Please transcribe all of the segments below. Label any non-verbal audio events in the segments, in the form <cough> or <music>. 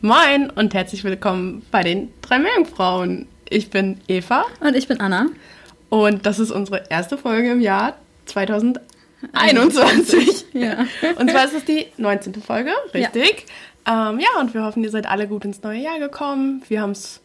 Moin und herzlich willkommen bei den drei Meerjungfrauen. Ich bin Eva. Und ich bin Anna. Und das ist unsere erste Folge im Jahr 2021. <laughs> Ja. Und zwar ist es die 19. Folge, richtig? Ja. Ähm, ja, und wir hoffen, ihr seid alle gut ins neue Jahr gekommen. Wir haben es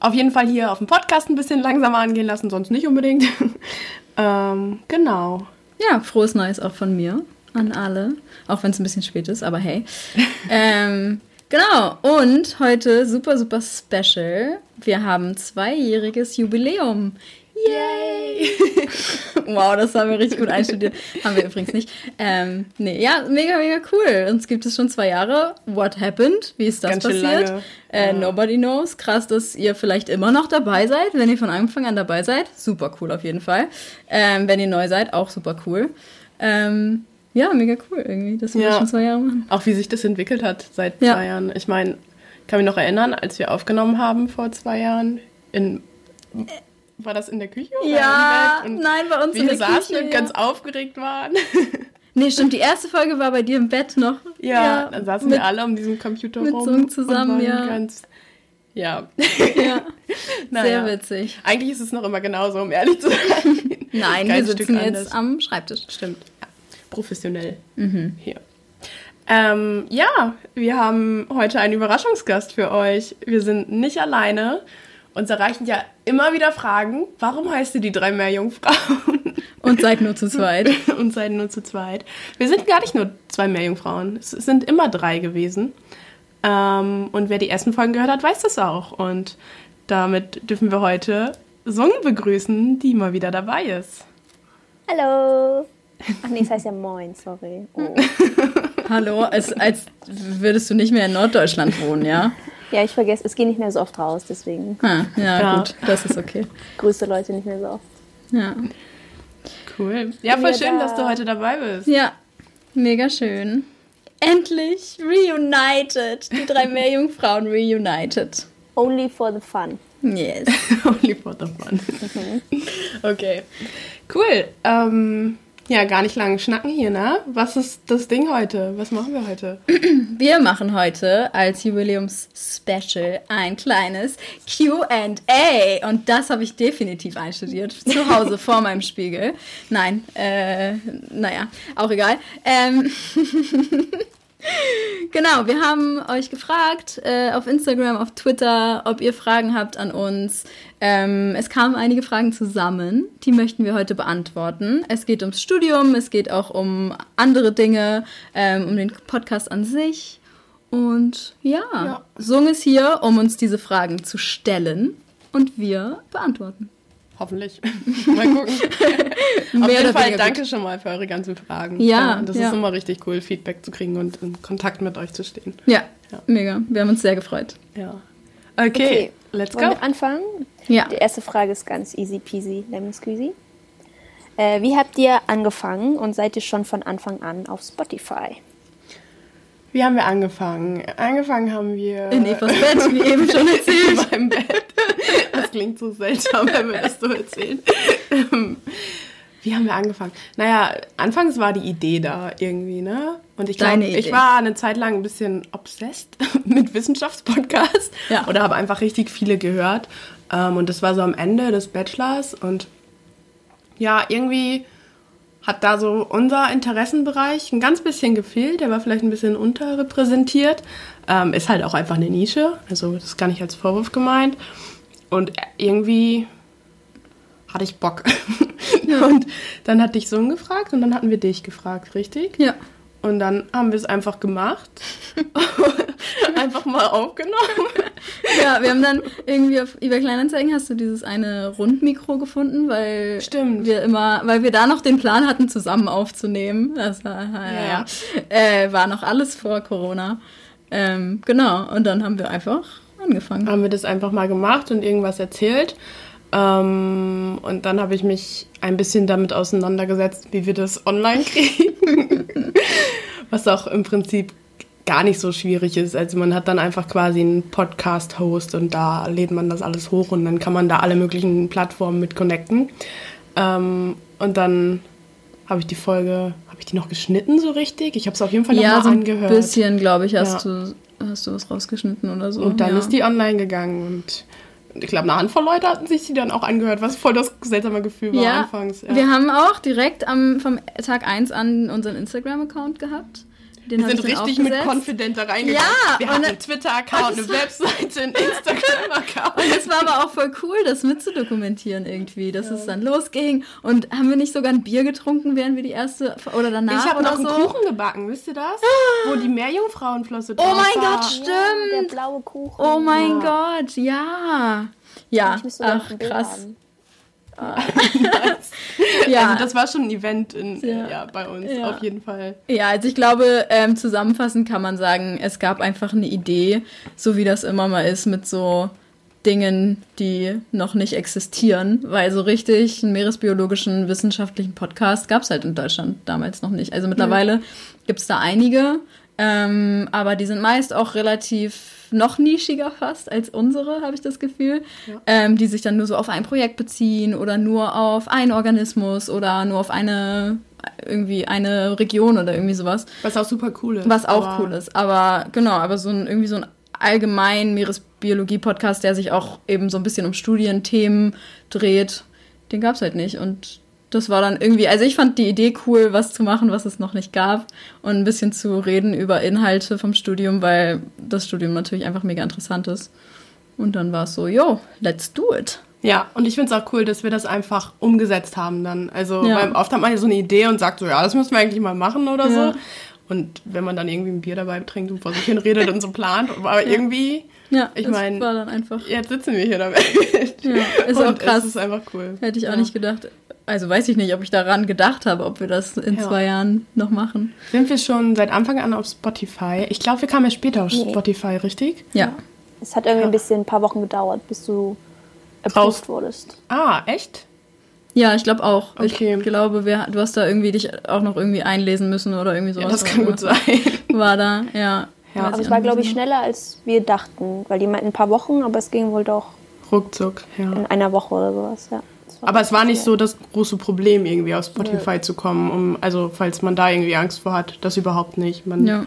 auf jeden Fall hier auf dem Podcast ein bisschen langsamer angehen lassen, sonst nicht unbedingt. <laughs> ähm, genau. Ja, frohes Neues auch von mir an alle. Auch wenn es ein bisschen spät ist, aber hey. <laughs> ähm, genau, und heute super, super special. Wir haben zweijähriges Jubiläum. Yay! <laughs> wow, das haben wir richtig gut einstudiert. haben wir übrigens nicht. Ähm, nee, ja, mega, mega cool. Uns gibt es schon zwei Jahre. What happened? Wie ist das Ganz passiert? Äh, Ja. Nobody knows. Krass, dass ihr vielleicht immer noch dabei seid, wenn ihr von Anfang an dabei seid. Super cool auf jeden Fall. Ähm, wenn ihr neu seid, auch super cool. Ähm, ja, mega cool irgendwie, dass wir Ja. das schon zwei Jahre machen. Auch wie sich das entwickelt hat seit Ja. zwei Jahren. Ich meine, kann mich noch erinnern, als wir aufgenommen haben vor zwei Jahren. In, war das in der Küche? Oder Ja, im Bett? Und nein, bei uns wie in wir der saßen Küche, und ja. ganz aufgeregt waren. <laughs> Nee, stimmt, die erste Folge war bei dir im Bett noch. Ja, dann saßen mit, wir alle um diesen Computer mit rum. Zoom zusammen, ja. Ganz, ja. Ja, Naja. <laughs> sehr witzig. Eigentlich ist es noch immer genauso, um ehrlich zu sein. <laughs> Nein, Kein wir Stück sitzen jetzt am Schreibtisch. Stimmt. Ja. Professionell Mhm. hier. Ähm, ja, wir haben heute einen Überraschungsgast für euch. Wir sind nicht alleine. Uns erreichen ja immer wieder Fragen, warum heißt ihr die drei Meerjungfrauen? <laughs> Und seid nur zu zweit. <laughs> und seid nur zu zweit. Wir sind gar nicht nur zwei Meerjungfrauen. Es sind immer drei gewesen. Ähm, und wer die ersten Folgen gehört hat, weiß das auch. Und damit dürfen wir heute Sung begrüßen, die mal wieder dabei ist. Hallo. Ach nee, es heißt ja Moin, sorry. Oh. <laughs> Hallo, als, als würdest du nicht mehr in Norddeutschland wohnen, ja? Ja, ich vergesse, es geht nicht mehr so oft raus, deswegen Ah, ja, Ja. gut, das ist okay. grüße Leute nicht mehr so oft. Ja. Cool. Ja, voll schön, da. dass du heute dabei bist. ja, mega schön. Endlich reunited. Die drei <laughs> Meerjungfrauen reunited. Only for the fun. Yes. <laughs> Only for the fun. Okay. Cool. Ähm, ja, gar nicht lang schnacken hier, ne? Was ist das Ding heute? Was machen wir heute? <clears throat> Wir machen heute als Jubiläums-Special ein kleines QA. Und das habe ich definitiv einstudiert. Zu Hause vor meinem Spiegel. Nein, äh, naja, auch egal. Ähm, <laughs> genau, wir haben euch gefragt äh, auf Instagram, auf Twitter, ob ihr Fragen habt an uns. Ähm, es kamen einige Fragen zusammen, die möchten wir heute beantworten. Es geht ums Studium, es geht auch um andere Dinge, ähm, um den Podcast an sich. Und ja, Ja. Sung ist hier, um uns diese Fragen zu stellen und wir beantworten. Hoffentlich. <laughs> Mal gucken. <laughs> Auf Mehr jeden Fall danke schon mal für eure ganzen Fragen. Ja, Das ja. ist immer richtig cool, Feedback zu kriegen und in Kontakt mit euch zu stehen. Ja, Ja. mega. Wir haben uns sehr gefreut. Ja. Okay, Okay. let's Wollen go. wir anfangen? Ja. Die erste Frage ist ganz easy peasy, lemon squeezy. Äh, wie habt ihr angefangen und seid ihr schon von Anfang an auf Spotify? Wie haben wir angefangen? Angefangen haben wir In Evas Bett, wie eben schon <laughs> erzählt. in meinem Bett. Das klingt so seltsam, wenn wir das so erzählen. Ähm, Wie haben wir angefangen? Naja, anfangs war die Idee da irgendwie, ne? Und ich glaube, ich war eine Zeit lang ein bisschen obsessed <laughs> mit Wissenschaftspodcasts Ja. oder habe einfach richtig viele gehört. Ähm, und das war so am Ende des Bachelors und ja, irgendwie hat da so unser Interessenbereich ein ganz bisschen gefehlt. Der war vielleicht ein bisschen unterrepräsentiert. Ähm, ist halt auch einfach eine Nische. Also das ist gar nicht als Vorwurf gemeint. Und irgendwie hatte ich Bock. <laughs> Und dann hatte ich Sohn gefragt und dann hatten wir dich gefragt, richtig? Ja. Und dann haben wir es einfach gemacht. <laughs> <laughs> einfach mal aufgenommen. <laughs> Ja, wir haben dann irgendwie auf eBay Kleinanzeigen hast du dieses eine Rundmikro gefunden, weil Stimmt. wir immer, weil wir da noch den Plan hatten, zusammen aufzunehmen. Das war, ja. Äh, war noch alles vor Corona. Ähm, genau. Und dann haben wir einfach angefangen. haben wir das einfach mal gemacht und irgendwas erzählt. Ähm, und dann habe ich mich ein bisschen damit auseinandergesetzt, wie wir das online kriegen. <laughs> Was auch im Prinzip gar nicht so schwierig ist. Also man hat dann einfach quasi einen Podcast-Host und da lädt man das alles hoch und dann kann man da alle möglichen Plattformen mit connecten. Ähm, und dann habe ich die Folge, habe ich die noch geschnitten so richtig? Ich habe es auf jeden Fall noch Ja, mal so ein angehört. bisschen, glaube ich, hast Ja. du hast du was rausgeschnitten oder so. Und dann ja. ist die online gegangen und ich glaube, eine Handvoll Leute hatten sich die dann auch angehört, was voll das seltsame Gefühl war ja, anfangs. Wir haben auch direkt am, vom Tag 1 an unseren Instagram-Account gehabt. Den wir sind richtig mit. Confident da reingegangen. Ja, wir hatten dann- einen Twitter-Account, eine Webseite, einen Instagram-Account. Und es war aber auch voll cool, das mitzudokumentieren irgendwie, dass es dann losging. Und haben wir nicht sogar ein Bier getrunken, während wir die erste oder danach Ich habe noch einen so? Kuchen gebacken, wisst ihr das? Wo die Meerjungfrauenflosse Oh drauf mein war. Gott, Ja, stimmt. der blaue Kuchen. Oh mein Gott, ja. Ja, ach ein Bild haben. <laughs> Ja, Also das war schon ein Event in, Ja. ja. bei uns, Ja. auf jeden Fall. Ja, also ich glaube, ähm, zusammenfassend kann man sagen, es gab einfach eine Idee, so wie das immer mal ist mit so Dingen, die noch nicht existieren, weil so richtig einen meeresbiologischen wissenschaftlichen Podcast gab es halt in Deutschland damals noch nicht. Also mittlerweile gibt es da einige, ähm, aber die sind meist auch relativ noch nischiger fast als unsere, habe ich das Gefühl, ähm, die sich dann nur so auf ein Projekt beziehen oder nur auf einen Organismus oder nur auf eine irgendwie eine Region oder irgendwie sowas. Was auch super cool ist. Was auch aber- cool ist. Aber genau, aber so ein irgendwie so ein allgemein Meeresbiologie-Podcast, der sich auch eben so ein bisschen um Studienthemen dreht, den gab es halt nicht. Und das war dann irgendwie, also ich fand die Idee cool, was zu machen, was es noch nicht gab. Und ein bisschen zu reden über Inhalte vom Studium, weil das Studium natürlich einfach mega interessant ist. Und dann war es so, yo, let's do it. Ja, und ich finde es auch cool, dass wir das einfach umgesetzt haben dann. Also, Ja. weil oft hat man ja so eine Idee und sagt so, ja, das müssen wir eigentlich mal machen oder Ja. so. Und wenn man dann irgendwie ein Bier dabei trinkt und vor sich hin redet und so plant, <laughs> aber irgendwie, Ja, Ich es mein- war dann einfach. jetzt sitzen wir hier damit. Ja, ist <laughs> und auch krass. Es ist einfach cool. Hätte ich auch Ja. nicht gedacht. Also weiß ich nicht, ob ich daran gedacht habe, ob wir das in Ja. zwei Jahren noch machen. Sind wir schon seit Anfang an auf Spotify? Ich glaube, wir kamen ja später auf Nee. Spotify, richtig? Ja. Es hat irgendwie Ja. ein bisschen, ein paar Wochen gedauert, bis du approved wurdest. Ah, echt? Ja, ich glaube auch. Okay. Ich glaube, wir, du hast da irgendwie dich auch noch irgendwie einlesen müssen oder irgendwie sowas. Ja, das kann gut sein. <laughs> War da, ja. Ja. Aber es war, glaube ich, schneller, als wir dachten. Weil die meinten ein paar Wochen, aber es ging wohl doch Ruckzuck, ja. in einer Woche oder sowas. Ja. Aber es war nicht so das große Problem, irgendwie auf Spotify zu kommen. Um, also, falls man da irgendwie Angst vor hat, das überhaupt nicht. Man, Ja.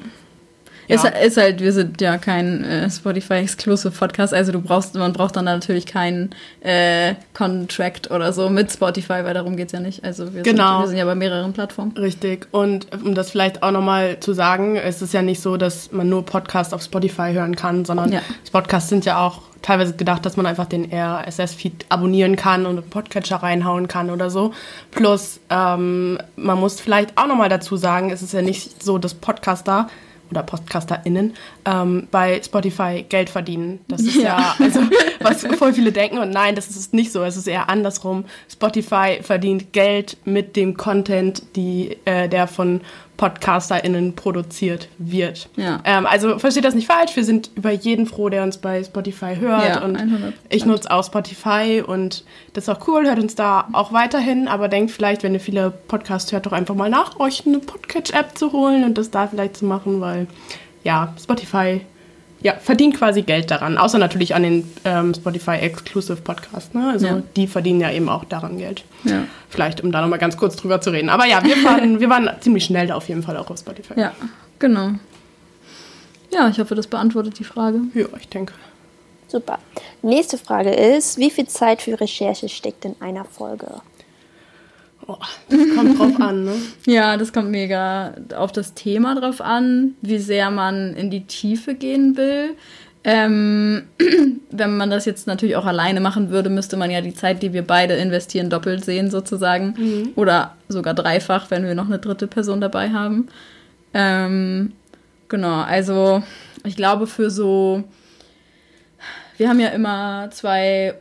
Ja. Ist, ist halt, wir sind ja kein äh, Spotify-exclusive Podcast, also du brauchst, man braucht dann natürlich keinen äh, Contract oder so mit Spotify, weil darum geht's ja nicht. Also wir, Genau. sind, wir sind ja bei mehreren Plattformen. Richtig. Und um das vielleicht auch nochmal zu sagen, es ist ja nicht so, dass man nur Podcasts auf Spotify hören kann, sondern Ja. Podcasts sind ja auch teilweise gedacht, dass man einfach den RSS-Feed abonnieren kann und einen Podcatcher reinhauen kann oder so. Plus, ähm, man muss vielleicht auch nochmal dazu sagen, es ist ja nicht so, dass Podcaster oder PodcasterInnen ähm, bei Spotify Geld verdienen. Das ist ja, also, was voll viele denken. Und nein, das ist nicht so. Es ist eher andersrum. Spotify verdient Geld mit dem Content, die, äh, der von PodcasterInnen produziert wird. Ja. Ähm, also versteht das nicht falsch. Wir sind über jeden froh, der uns bei Spotify hört. Ja, und 100%. ich nutze auch Spotify und das ist auch cool. Hört uns da auch weiterhin. Aber denkt vielleicht, wenn ihr viele Podcasts hört, doch einfach mal nach, euch eine Podcatch-App zu holen und das da vielleicht zu machen, weil ja, Spotify ja, verdient quasi Geld daran. Außer natürlich an den ähm, Spotify Exclusive Podcasts. Ne? Also Ja. die verdienen ja eben auch daran Geld. Ja. Vielleicht, um da nochmal ganz kurz drüber zu reden. Aber ja, wir waren, <laughs> wir waren ziemlich schnell da auf jeden Fall auch auf Spotify. Ja, genau. Ja, ich hoffe, das beantwortet die Frage. Ja, ich denke. Super. Nächste Frage ist, wie viel Zeit für Recherche steckt in einer Folge? Oh, das kommt drauf an, ne? <laughs> Ja, das kommt mega auf das Thema drauf an, wie sehr man in die Tiefe gehen will. Ähm, <clears throat> wenn man das jetzt natürlich auch alleine machen würde, müsste man ja die Zeit, die wir beide investieren, doppelt sehen sozusagen. Oder sogar dreifach, wenn wir noch eine dritte Person dabei haben. Ähm, genau, also ich glaube für so, wir haben ja immer zwei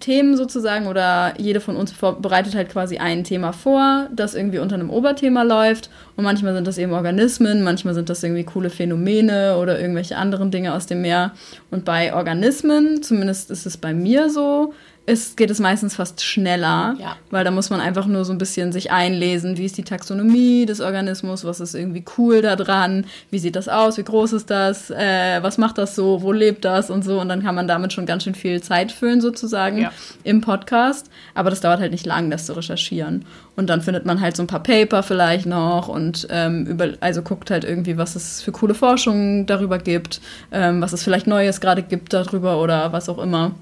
Themen sozusagen oder jede von uns bereitet halt quasi ein Thema vor, das irgendwie unter einem Oberthema läuft. Und manchmal sind das eben Organismen, manchmal sind das irgendwie coole Phänomene oder irgendwelche anderen Dinge aus dem Meer. Und bei Organismen, zumindest ist es bei mir so, ist, geht es meistens fast schneller, Ja. weil da muss man einfach nur so ein bisschen sich einlesen, wie ist die Taxonomie des Organismus, was ist irgendwie cool da dran, wie sieht das aus, wie groß ist das, äh, was macht das so, wo lebt das und so und dann kann man damit schon ganz schön viel Zeit füllen sozusagen Ja. im Podcast, aber das dauert halt nicht lang, das zu recherchieren und dann findet man halt so ein paar Paper vielleicht noch und ähm, über, also guckt halt irgendwie, was es für coole Forschung darüber gibt, ähm, was es vielleicht Neues gerade gibt darüber oder was auch immer.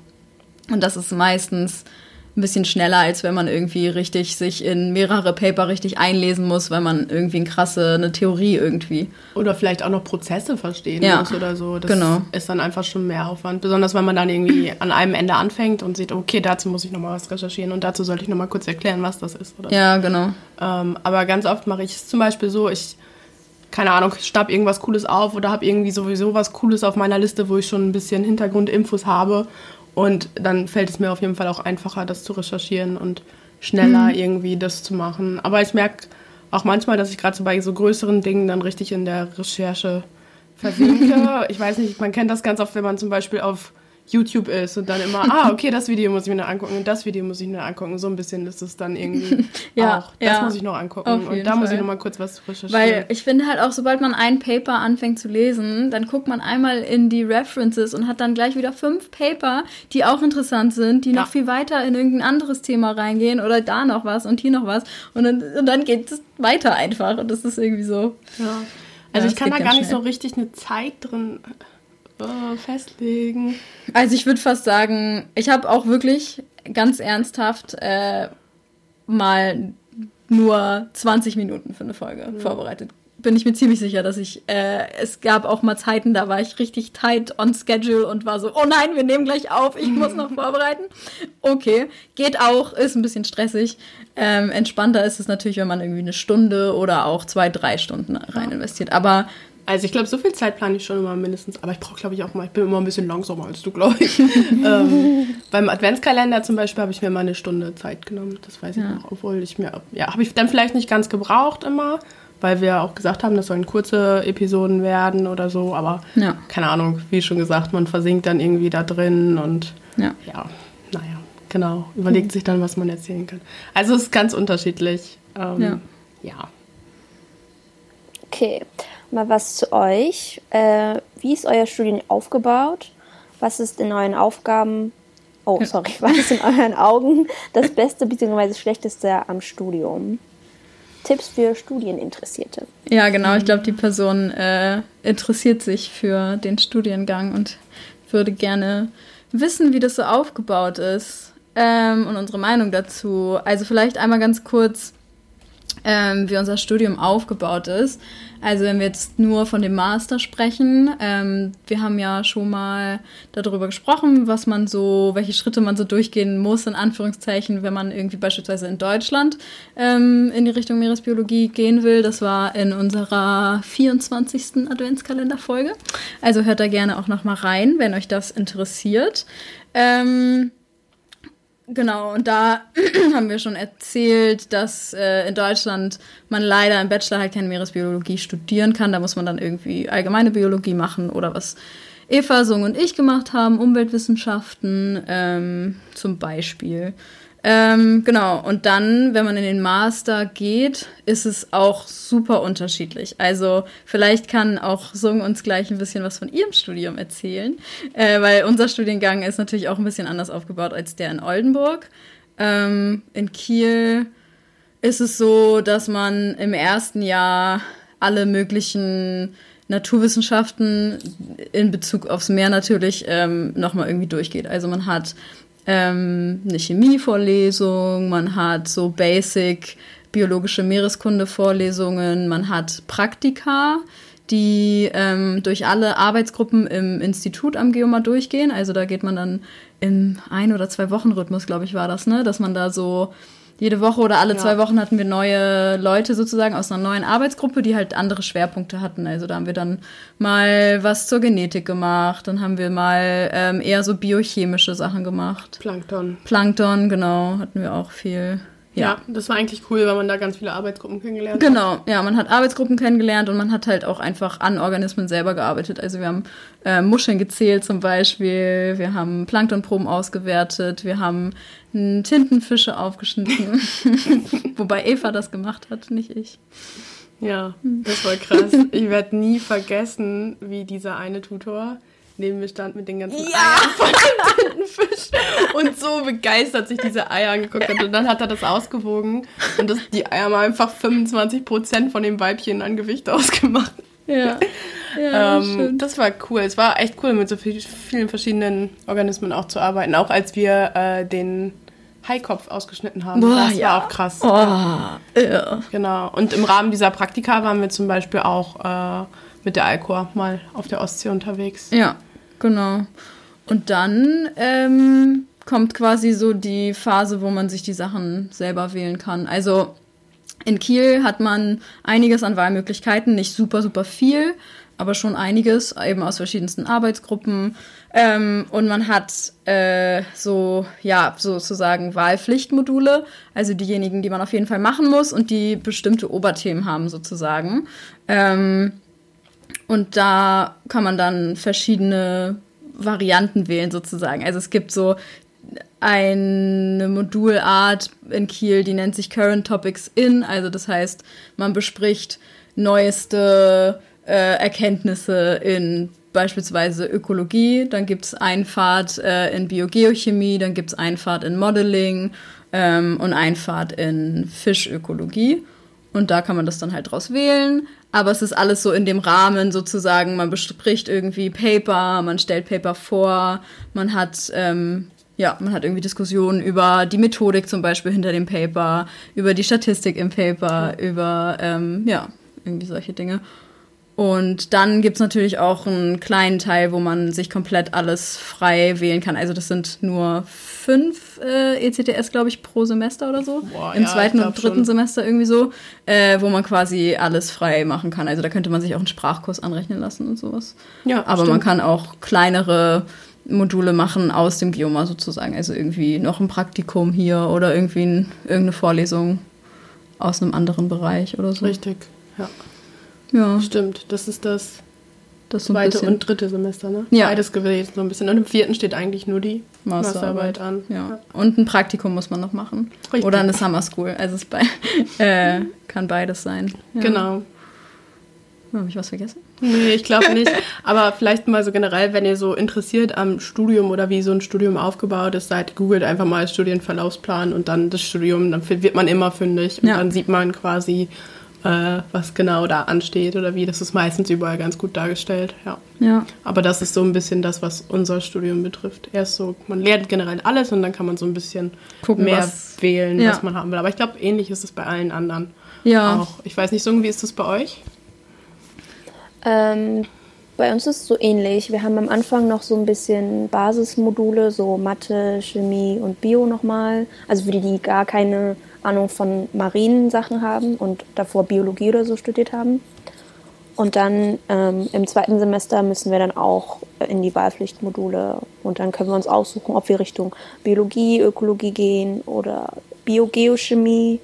Und das ist meistens ein bisschen schneller, als wenn man irgendwie richtig sich in mehrere Paper richtig einlesen muss, weil man irgendwie eine krasse, eine Theorie irgendwie. Oder vielleicht auch noch Prozesse verstehen Ja, muss oder so. Das genau. ist dann einfach schon mehr Aufwand. Besonders wenn man dann irgendwie <clears throat> an einem Ende anfängt und sieht, okay, dazu muss ich nochmal was recherchieren und dazu sollte ich nochmal kurz erklären, was das ist. Oder. Ja, genau. Ähm, aber ganz oft mache ich es zum Beispiel so, ich, keine Ahnung, schnapp irgendwas Cooles auf oder habe irgendwie sowieso was Cooles auf meiner Liste, wo ich schon ein bisschen Hintergrundinfos habe. Und dann fällt es mir auf jeden Fall auch einfacher, das zu recherchieren und schneller irgendwie das zu machen. Aber ich merke auch manchmal, dass ich gerade so bei so größeren Dingen dann richtig in der Recherche versinke. <laughs> ich weiß nicht, man kennt das ganz oft, wenn man zum Beispiel auf YouTube ist und dann immer, <laughs> ah, okay, das Video muss ich mir noch angucken und das Video muss ich mir noch angucken. So ein bisschen ist es dann irgendwie <laughs> Ja, auch. Das ja. muss ich noch angucken und da muss Fall. ich noch mal kurz was recherchieren. Weil ich finde halt auch, sobald man ein Paper anfängt zu lesen, dann guckt man einmal in die References und hat dann gleich wieder fünf Paper, die auch interessant sind, die Ja. noch viel weiter in irgendein anderes Thema reingehen oder da noch was und hier noch was. Und dann, und dann geht es weiter einfach. Und das ist irgendwie so. ja. Also ich kann da gar nicht so richtig eine Zeit drin äh, festlegen. Also ich würde fast sagen, ich habe auch wirklich ganz ernsthaft äh, mal nur 20 Minuten für eine Folge vorbereitet. Bin ich mir ziemlich sicher, dass ich, äh, es gab auch mal Zeiten, da war ich richtig tight on schedule und war so, oh nein, wir nehmen gleich auf, ich muss noch <laughs> vorbereiten. Okay, geht auch, ist ein bisschen stressig. Ähm, entspannter ist es natürlich, wenn man irgendwie eine Stunde oder auch zwei, drei Stunden rein investiert. Aber Also ich glaube, so viel Zeit plane ich schon immer mindestens. Aber ich brauche, glaube ich, auch mal, ich bin immer ein bisschen langsamer als du, glaube ich. <laughs> ähm, beim Adventskalender zum Beispiel habe ich mir mal eine Stunde Zeit genommen. Das weiß ich Ja. noch. Obwohl ich mir, ja, habe ich dann vielleicht nicht ganz gebraucht immer, weil wir auch gesagt haben, das sollen kurze Episoden werden oder so. Aber Ja. keine Ahnung, wie schon gesagt, man versinkt dann irgendwie da drin und ja. ja, naja, genau. Überlegt sich dann, was man erzählen kann. Also es ist ganz unterschiedlich. Ähm, Ja. ja. Okay, mal was zu euch. Äh, wie ist euer Studium aufgebaut? Was ist in euren Aufgaben, oh sorry, <laughs> was ist in euren Augen das Beste bzw. Schlechteste am Studium? Tipps für Studieninteressierte. Ja, genau. Ich glaube, die Person äh, interessiert sich für den Studiengang und würde gerne wissen, wie das so aufgebaut ist ähm, und unsere Meinung dazu. Also vielleicht einmal ganz kurz, ähm, wie unser Studium aufgebaut ist. Also wenn wir jetzt nur von dem Master sprechen, ähm, wir haben ja schon mal darüber gesprochen, was man so, welche Schritte man so durchgehen muss, in Anführungszeichen, wenn man irgendwie beispielsweise in Deutschland ähm, in die Richtung Meeresbiologie gehen will. Das war in unserer 24. Adventskalenderfolge. Also hört da gerne auch noch mal rein, wenn euch das interessiert. Ähm, Genau, und da <clears throat> haben wir schon erzählt, dass äh, in Deutschland man leider im Bachelor halt keine Meeresbiologie studieren kann. Da muss man dann irgendwie allgemeine Biologie machen oder was Eva, Sung und ich gemacht haben, Umweltwissenschaften ähm, zum Beispiel. Ähm, genau, und dann, wenn man in den Master geht, ist es auch super unterschiedlich. Also vielleicht kann auch Sung uns gleich ein bisschen was von ihrem Studium erzählen, äh, weil unser Studiengang ist natürlich auch ein bisschen anders aufgebaut als der in Oldenburg. Ähm, in Kiel ist es so, dass man im ersten Jahr alle möglichen Naturwissenschaften in Bezug aufs Meer natürlich ähm, nochmal irgendwie durchgeht. Also man hat ähm, eine Chemievorlesung, man hat so Basic biologische Meereskunde-Vorlesungen, man hat Praktika, die ähm, durch alle Arbeitsgruppen im Institut am Geomar durchgehen. Also da geht man dann im ein- oder zwei Wochen Rhythmus, glaube ich, war das, ne? Dass man da so jede Woche oder alle Ja. zwei Wochen hatten wir neue Leute sozusagen aus einer neuen Arbeitsgruppe, die halt andere Schwerpunkte hatten. Also da haben wir dann mal was zur Genetik gemacht, dann haben wir mal ähm, eher so biochemische Sachen gemacht. Plankton. Plankton, genau, hatten wir auch viel Ja. das war eigentlich cool, weil man da ganz viele Arbeitsgruppen kennengelernt hat. Genau, ja, man hat Arbeitsgruppen kennengelernt und man hat halt auch einfach an Organismen selber gearbeitet. Also wir haben äh, Muscheln gezählt zum Beispiel, wir haben Planktonproben ausgewertet, wir haben n, Tintenfische aufgeschnitten. <laughs> Wobei Eva das gemacht hat, nicht ich. Ja, das war krass. Ich werde nie vergessen, wie dieser eine Tutor neben mir stand mit den ganzen Eiern von dem Tintenfisch und so begeistert sich diese Eier angeguckt hat. Und dann hat er das ausgewogen und das, die Eier haben einfach 25% von dem Weibchen an Gewicht ausgemacht. Ja. ja <laughs> Ähm, das war cool. Es war echt cool, mit so viel, vielen verschiedenen Organismen auch zu arbeiten. Auch als wir äh, den Haikopf ausgeschnitten haben. Boah, das ja. war auch krass. Oh, ja. Genau. Und im Rahmen dieser Praktika waren wir zum Beispiel auch äh, mit der Alcor mal auf der Ostsee unterwegs. Ja, genau. Und dann ähm, kommt quasi so die Phase, wo man sich die Sachen selber wählen kann. Also in Kiel hat man einiges an Wahlmöglichkeiten, nicht super, super viel, aber schon einiges, eben aus verschiedensten Arbeitsgruppen. Ähm, und man hat äh, so, ja, sozusagen Wahlpflichtmodule, also diejenigen, die man auf jeden Fall machen muss und die bestimmte Oberthemen haben, sozusagen. Ähm, und da kann man dann verschiedene Varianten wählen, sozusagen. Also es gibt so eine Modulart in Kiel, die nennt sich Current Topics in. Also das heißt, man bespricht neueste äh, Erkenntnisse in beispielsweise Ökologie. Dann gibt es Pfad äh, in Biogeochemie, dann gibt es Pfad in Modeling ähm, und Pfad in Fischökologie. Und da kann man das dann halt draus wählen. Aber es ist alles so in dem Rahmen sozusagen. Man bespricht irgendwie Paper, man stellt Paper vor, man hat, ähm, ja, man hat irgendwie Diskussionen über die Methodik zum Beispiel hinter dem Paper, über die Statistik im Paper, über, ähm, ja, irgendwie solche Dinge. Und dann gibt's natürlich auch einen kleinen Teil, wo man sich komplett alles frei wählen kann. Also das sind nur fünf äh, ECTS, glaube ich, pro Semester oder so. Boah, Im ja, zweiten und dritten schon. Semester irgendwie so, äh, wo man quasi alles frei machen kann. Also da könnte man sich auch einen Sprachkurs anrechnen lassen und sowas. Ja, Aber stimmt. man kann auch kleinere Module machen aus dem Bioma sozusagen. Also irgendwie noch ein Praktikum hier oder irgendwie ein, irgendeine Vorlesung aus einem anderen Bereich oder so. Richtig, ja. Ja, Stimmt, das ist das das so zweite bisschen. und dritte Semester, ne? Ja. Beides gewählt, so ein bisschen. Und im vierten steht eigentlich nur die Masterarbeit. Masterarbeit an. Ja. Und ein Praktikum muss man noch machen. Richtig. Oder eine Summer School. Also es bei, <laughs> äh, kann beides sein. Ja. Genau. Habe ich was vergessen? Nee, ich glaube nicht. <laughs> Aber vielleicht mal so generell, wenn ihr so interessiert am Studium oder wie so ein Studium aufgebaut ist, seid googelt einfach mal Studienverlaufsplan und dann das Studium, dann wird man immer fündig und Ja. dann sieht man quasi, äh, was genau da ansteht oder wie. Das ist meistens überall ganz gut dargestellt, ja. Ja. Aber das ist so ein bisschen das, was unser Studium betrifft. Erst so, man lernt generell alles und dann kann man so ein bisschen Gucken, mehr was- wählen, Ja. was man haben will. Aber ich glaube, ähnlich ist es bei allen anderen Ja. auch. Ich weiß nicht, so irgendwie ist das bei euch? Ähm, bei uns ist es so ähnlich. Wir haben am Anfang noch so ein bisschen Basismodule, so Mathe, Chemie und Bio nochmal. Also für die, die gar keine Ahnung von marinen Sachen haben und davor Biologie oder so studiert haben. Und dann ähm, im zweiten Semester müssen wir dann auch in die Wahlpflichtmodule und dann können wir uns aussuchen, ob wir Richtung Biologie, Ökologie gehen oder Biogeochemie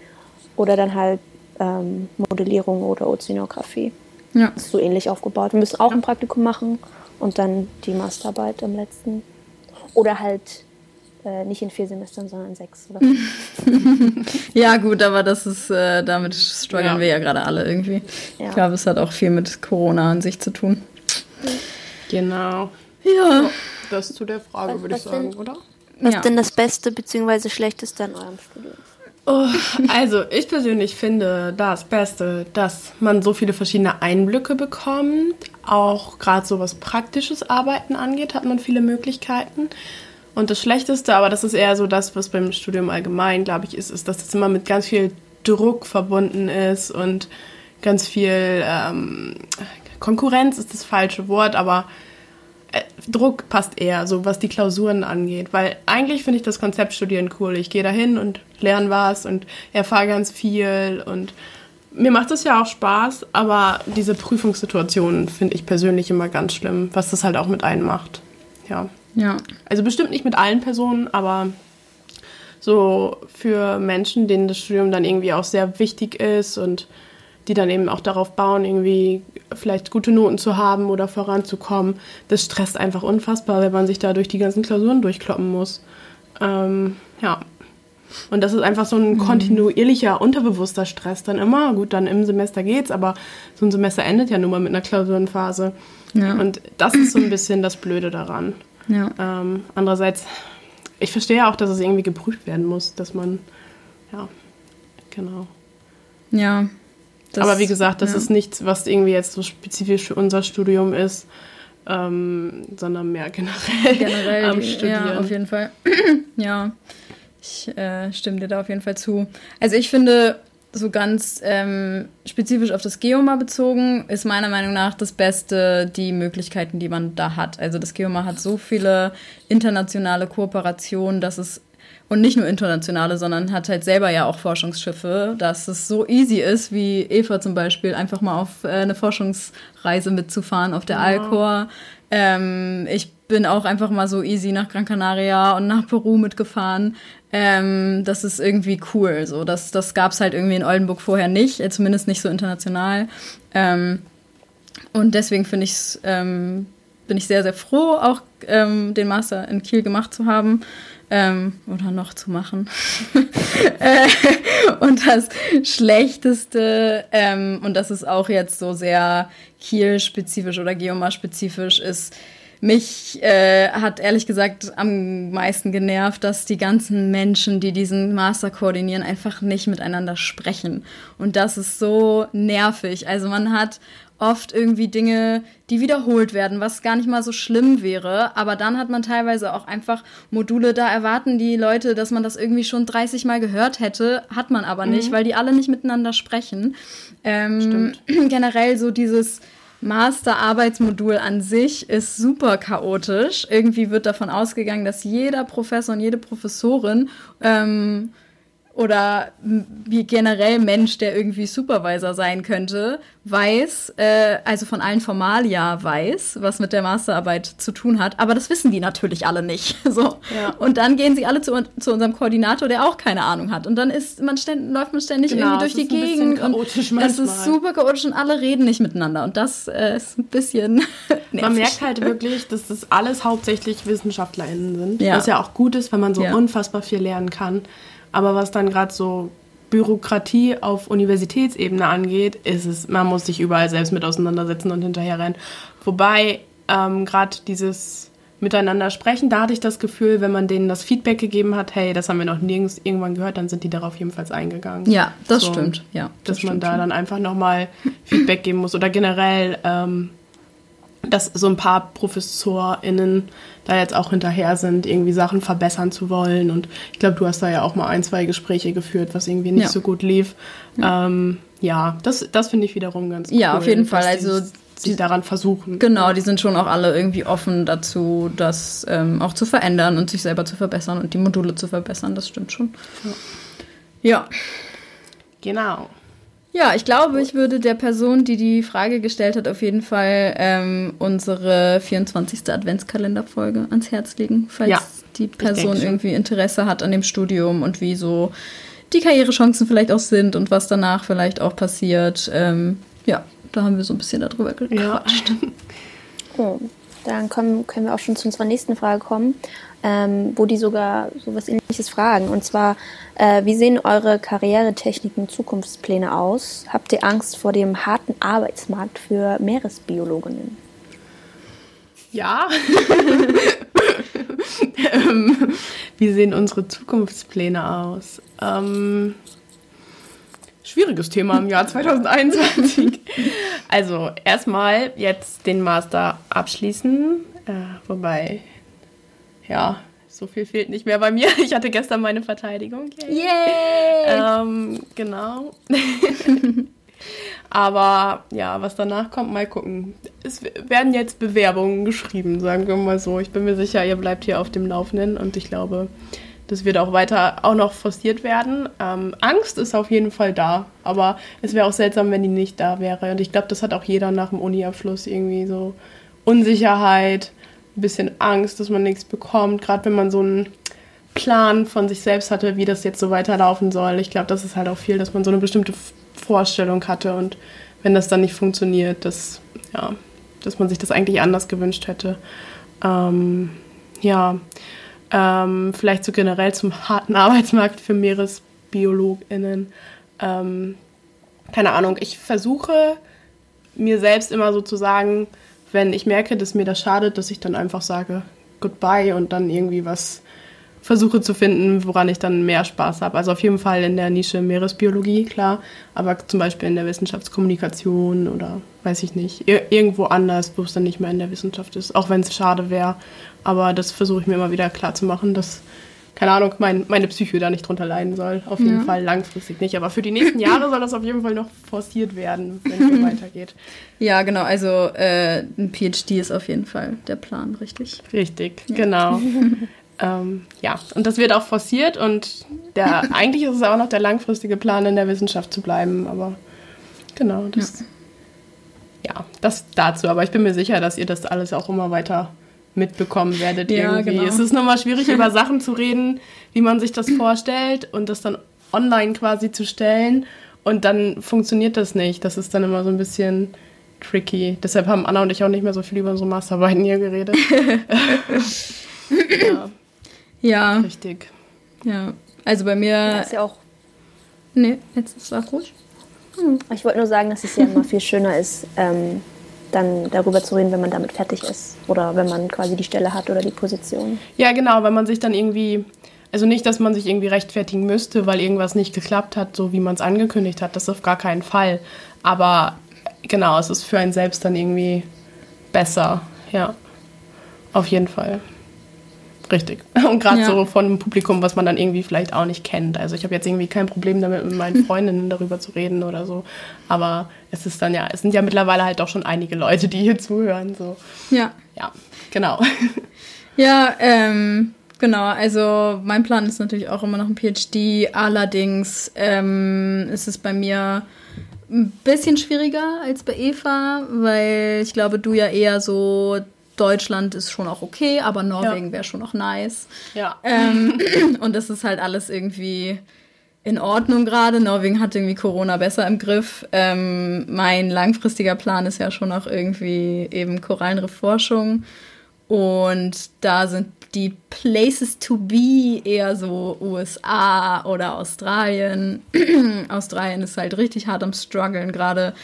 oder dann halt ähm, Modellierung oder Ozeanografie Ja. ist so ähnlich aufgebaut. Wir müssen auch ein Praktikum machen und dann die Masterarbeit im letzten. Oder halt äh, nicht in vier Semestern, sondern in sechs. Oder. <laughs> Ja, gut, aber das ist, äh, damit strugglen Ja. wir ja gerade alle irgendwie. Ja. Ich glaube, es hat auch viel mit Corona an sich zu tun. Genau. Ja. Das zu der Frage, Was- würde ich sagen, denn? oder? Was Ja. denn das Beste bzw. Schlechteste an eurem Studium? Oh, also, ich persönlich finde das Beste, dass man so viele verschiedene Einblicke bekommt. Auch gerade so was praktisches Arbeiten angeht, hat man viele Möglichkeiten. Und das Schlechteste, aber das ist eher so das, was beim Studium allgemein, glaube ich, ist, ist, dass es immer mit ganz viel Druck verbunden ist und ganz viel ähm, Konkurrenz ist das falsche Wort, aber Druck passt eher, so was die Klausuren angeht. Weil eigentlich finde ich das Konzept Studieren cool. Ich gehe dahin und lerne was und erfahre ganz viel und mir macht es ja auch Spaß, aber diese Prüfungssituationen finde ich persönlich immer ganz schlimm, was das halt auch mit einem macht. Ja. Ja. Also bestimmt nicht mit allen Personen, aber so für Menschen, denen das Studium dann irgendwie auch sehr wichtig ist und die dann eben auch darauf bauen, irgendwie vielleicht gute Noten zu haben oder voranzukommen. Das stresst einfach unfassbar, wenn man sich da durch die ganzen Klausuren durchkloppen muss. Ähm, ja. Und das ist einfach so ein kontinuierlicher, unterbewusster Stress dann immer. Gut, dann im Semester geht's, aber so ein Semester endet ja nun mal mit einer Klausurenphase. Ja. Und das ist so ein bisschen das Blöde daran. Ja. Ähm, andererseits, ich verstehe ja auch, dass es irgendwie geprüft werden muss, dass man, ja, genau. Ja. Das- Aber wie gesagt, das ja. ist nichts, was irgendwie jetzt so spezifisch für unser Studium ist, ähm, sondern mehr generell, generell am die- Studieren. Ja, auf jeden Fall. <clears throat> ja, ich äh, stimme dir da auf jeden Fall zu. Also ich finde, so ganz ähm, spezifisch auf das Geoma bezogen, ist meiner Meinung nach das Beste die Möglichkeiten, die man da hat. Also das Geoma hat so viele internationale Kooperationen, dass es und nicht nur internationale, sondern hat halt selber ja auch Forschungsschiffe, dass es so easy ist, wie Eva zum Beispiel, einfach mal auf äh, eine Forschungsreise mitzufahren auf der Alcor. Ähm, ich bin auch einfach mal so easy nach Gran Canaria und nach Peru mitgefahren. Ähm, das ist irgendwie cool. So, das, das gab es halt irgendwie in Oldenburg vorher nicht, äh, zumindest nicht so international. Ähm, und deswegen finde ich ähm, bin ich sehr, sehr froh, auch ähm, den Master in Kiel gemacht zu haben. Ähm, oder noch zu machen. <laughs> äh, und das Schlechteste, ähm, und das ist auch jetzt so sehr Kiel-spezifisch oder Geomar-spezifisch, ist, mich äh, hat ehrlich gesagt am meisten genervt, dass die ganzen Menschen, die diesen Master koordinieren, einfach nicht miteinander sprechen. Und das ist so nervig. Also man hat oft irgendwie Dinge, die wiederholt werden, was gar nicht mal so schlimm wäre. Aber dann hat man teilweise auch einfach Module, da erwarten die Leute, dass man das irgendwie schon 30 Mal gehört hätte, hat man aber nicht, weil die alle nicht miteinander sprechen. Ähm, <clears throat> generell so dieses Masterarbeitsmodul an sich ist super chaotisch. Irgendwie wird davon ausgegangen, dass jeder Professor und jede Professorin ähm, oder wie generell Mensch, der irgendwie Supervisor sein könnte, weiß, äh, also von allen Formalia weiß, was mit der Masterarbeit zu tun hat. Aber das wissen die natürlich alle nicht. <laughs> So. Ja. Und dann gehen sie alle zu, zu unserem Koordinator, der auch keine Ahnung hat. Und dann ist man ständ, läuft man ständig Genau, irgendwie durch die Gegend. Und manchmal. ist super chaotisch und alle reden nicht miteinander. Und das äh, ist ein bisschen. <laughs> Man merkt halt wirklich, dass das alles hauptsächlich WissenschaftlerInnen sind. Ja. Was ja auch gut ist, wenn man so Ja. unfassbar viel lernen kann. Aber was dann gerade so Bürokratie auf Universitätsebene angeht, ist es, man muss sich überall selbst mit auseinandersetzen und hinterherrennen. Wobei ähm, gerade dieses Miteinander sprechen, da hatte ich das Gefühl, wenn man denen das Feedback gegeben hat, hey, das haben wir noch nirgends irgendwann gehört, dann sind die darauf jedenfalls eingegangen. Ja, das So, stimmt. Ja, das dass man stimmt da schon. dann einfach nochmal Feedback geben muss oder generell, ähm, dass so ein paar ProfessorInnen da jetzt auch hinterher sind, irgendwie Sachen verbessern zu wollen. Und ich glaube, du hast da ja auch mal ein, zwei Gespräche geführt, was irgendwie nicht Ja. so gut lief. Ja, ähm, ja das, das finde ich wiederum ganz cool. Ja, auf jeden Fall. die Also, sich daran versuchen. Genau, die sind schon auch alle irgendwie offen dazu, das ähm, auch zu verändern und sich selber zu verbessern und die Module zu verbessern. Das stimmt schon. Ja. Genau. Ja, ich glaube, ich würde der Person, die die Frage gestellt hat, auf jeden Fall ähm, unsere 24. Adventskalenderfolge ans Herz legen, falls Ja, die Person irgendwie Interesse hat an dem Studium und wie so die Karrierechancen vielleicht auch sind und was danach vielleicht auch passiert. Ähm, ja, da haben wir so ein bisschen darüber gequatscht. Ja. <laughs> Oh, dann kommen, können wir auch schon zu unserer nächsten Frage kommen, ähm, wo die sogar so was ähnliches fragen. Und zwar, äh, wie sehen eure Karrieretechniken, Zukunftspläne aus? Habt ihr Angst vor dem harten Arbeitsmarkt für Meeresbiologinnen? Ja. <laughs> ähm, wie sehen unsere Zukunftspläne aus? Ähm, schwieriges Thema im Jahr 2021. also erstmal jetzt den Master abschließen, äh, wobei, ja, so viel fehlt nicht mehr bei mir. <laughs> Ich hatte gestern meine Verteidigung. Yay. Yay! Ähm, genau. <laughs> Aber ja, was danach kommt, mal gucken. Es werden jetzt Bewerbungen geschrieben, sagen wir mal so. Ich bin mir sicher, ihr bleibt hier auf dem Laufenden und ich glaube, das wird auch weiter auch noch forciert werden. Ähm, Angst ist auf jeden Fall da, aber es wäre auch seltsam, wenn die nicht da wäre. Und ich glaube, das hat auch jeder nach dem Uni-Abschluss irgendwie so Unsicherheit, ein bisschen Angst, dass man nichts bekommt. Gerade wenn man so einen Plan von sich selbst hatte, wie das jetzt so weiterlaufen soll. Ich glaube, das ist halt auch viel, dass man so eine bestimmte Vorstellung hatte und wenn das dann nicht funktioniert, dass, ja, dass man sich das eigentlich anders gewünscht hätte. Ähm, ja, ähm, vielleicht so generell zum harten <laughs> Arbeitsmarkt für MeeresbiologInnen. Ähm, keine Ahnung, ich versuche mir selbst immer so zu sagen, wenn ich merke, dass mir das schadet, dass ich dann einfach sage Goodbye und dann irgendwie was versuche zu finden, woran ich dann mehr Spaß habe. Also auf jeden Fall in der Nische Meeresbiologie, klar, aber zum Beispiel in der Wissenschaftskommunikation oder weiß ich nicht, irgendwo anders, wo es dann nicht mehr in der Wissenschaft ist, auch wenn es schade wäre. Aber das versuche ich mir immer wieder klar zu machen, dass keine Ahnung, mein, meine Psyche da nicht drunter leiden soll. Auf jeden ja. Fall langfristig nicht. Aber für die nächsten Jahre soll das auf jeden Fall noch forciert werden, wenn es <laughs> weitergeht. Ja, genau. Also äh, ein PhD ist auf jeden Fall der Plan, richtig? Richtig, ja. genau. <laughs> ähm, ja, und das wird auch forciert und der, eigentlich ist es auch noch der langfristige Plan, in der Wissenschaft zu bleiben. Aber genau, das, ja. ja, das dazu. Aber ich bin mir sicher, dass ihr das alles auch immer weiter mitbekommen werdet ja, irgendwie. Genau. Es ist nochmal schwierig, über <laughs> Sachen zu reden, wie man sich das vorstellt und das dann online quasi zu stellen. Und dann funktioniert das nicht. Das ist dann immer so ein bisschen tricky. Deshalb haben Anna und ich auch nicht mehr so viel über unsere Masterarbeiten hier geredet. <laughs> ja. ja. Richtig. Ja. Also bei mir. Ja, ist ja auch. Nee, jetzt ist es auch gut. Hm. Ich wollte nur sagen, dass es ja immer viel schöner ist, ähm, dann darüber zu reden, wenn man damit fertig ist oder wenn man quasi die Stelle hat oder die Position. Ja, genau, wenn man sich dann irgendwie, also nicht, dass man sich irgendwie rechtfertigen müsste, weil irgendwas nicht geklappt hat, so wie man es angekündigt hat, das auf gar keinen Fall. Aber genau, es ist für einen selbst dann irgendwie besser, ja, auf jeden Fall. Richtig. <laughs> Und gerade ja. so von einem Publikum, was man dann irgendwie vielleicht auch nicht kennt. Also ich habe jetzt irgendwie kein Problem damit, mit meinen <laughs> Freundinnen darüber zu reden oder so. Aber es ist dann ja, es sind ja mittlerweile halt doch schon einige Leute, die hier <laughs> zuhören. So. Ja. Ja, genau. Ja, ähm, genau. Also mein Plan ist natürlich auch immer noch ein PhD. Allerdings ähm, ist es bei mir ein bisschen schwieriger als bei Eva, weil ich glaube, du ja eher so Deutschland ist schon auch okay, aber Norwegen ja. wäre schon noch nice. Ja. Ähm, <clears throat> und das ist halt alles irgendwie in Ordnung gerade. Norwegen hat irgendwie Corona besser im Griff. Ähm, mein langfristiger Plan ist ja schon auch irgendwie eben Korallenriffforschung. Und da sind die Places to be eher so USA oder Australien. <clears throat> Australien ist halt richtig hart am struggeln gerade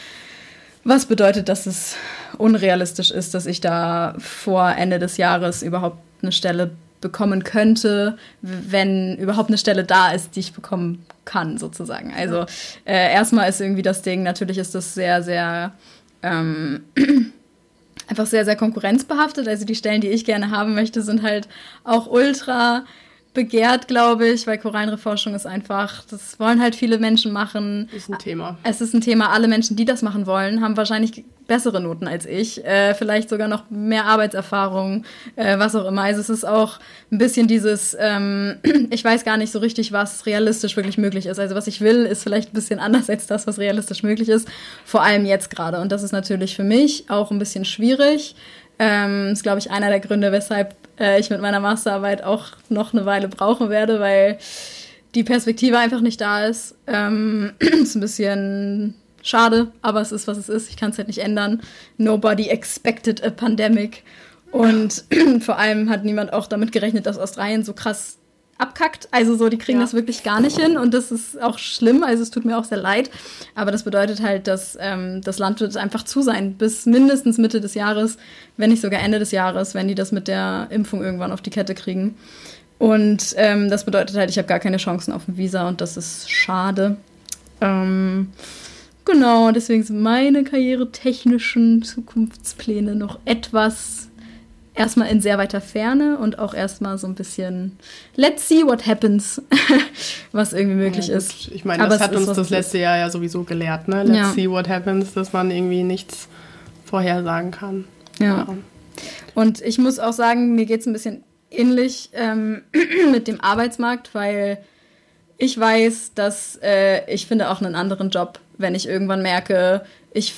was bedeutet, dass es unrealistisch ist, dass ich da vor Ende des Jahres überhaupt eine Stelle bekommen könnte, wenn überhaupt eine Stelle da ist, die ich bekommen kann, sozusagen. Also äh, erstmal ist irgendwie das Ding, natürlich ist das sehr, sehr ähm, <clears throat> einfach sehr, sehr konkurrenzbehaftet. Also die Stellen, die ich gerne haben möchte, sind halt auch ultra begehrt, glaube ich, weil Korallenreforschung ist einfach, das wollen halt viele Menschen machen. Ist ein Thema. Es ist ein Thema. Alle Menschen, die das machen wollen, haben wahrscheinlich bessere Noten als ich, äh, vielleicht sogar noch mehr Arbeitserfahrung, äh, was auch immer. Also es ist auch ein bisschen dieses, ähm, <clears throat> ich weiß gar nicht so richtig, was realistisch wirklich möglich ist. Also was ich will, ist vielleicht ein bisschen anders als das, was realistisch möglich ist, vor allem jetzt gerade. Und das ist natürlich für mich auch ein bisschen schwierig. Ähm, ist, glaube ich, einer der Gründe, weshalb äh, ich mit meiner Masterarbeit auch noch eine Weile brauchen werde, weil die Perspektive einfach nicht da ist. Ähm, <clears throat> ist ein bisschen schade, aber es ist, was es ist. Ich kann es halt nicht ändern. Nobody expected a pandemic. Und <clears throat> vor allem hat niemand auch damit gerechnet, dass Australien so krass abkackt. Also so, die kriegen ja. das wirklich gar nicht hin und das ist auch schlimm. Also es tut mir auch sehr leid. Aber das bedeutet halt, dass ähm, das Land wird einfach zu sein bis mindestens Mitte des Jahres, wenn nicht sogar Ende des Jahres, wenn die das mit der Impfung irgendwann auf die Kette kriegen. Und ähm, das bedeutet halt, ich habe gar keine Chancen auf ein Visa und das ist schade. Ähm, genau, deswegen sind meine karrieretechnischen Zukunftspläne noch etwas erstmal in sehr weiter Ferne und auch erstmal so ein bisschen let's see what happens, <laughs> was irgendwie möglich ja, ist. Ich meine, das hat uns das letzte Jahr ja sowieso gelehrt, ne? Let's ja. see what happens, dass man irgendwie nichts vorhersagen kann. Ja. ja. Und ich muss auch sagen, mir geht es ein bisschen ähnlich ähm, <clears throat> mit dem Arbeitsmarkt, weil ich weiß, dass äh, ich finde auch einen anderen Job, wenn ich irgendwann merke, ich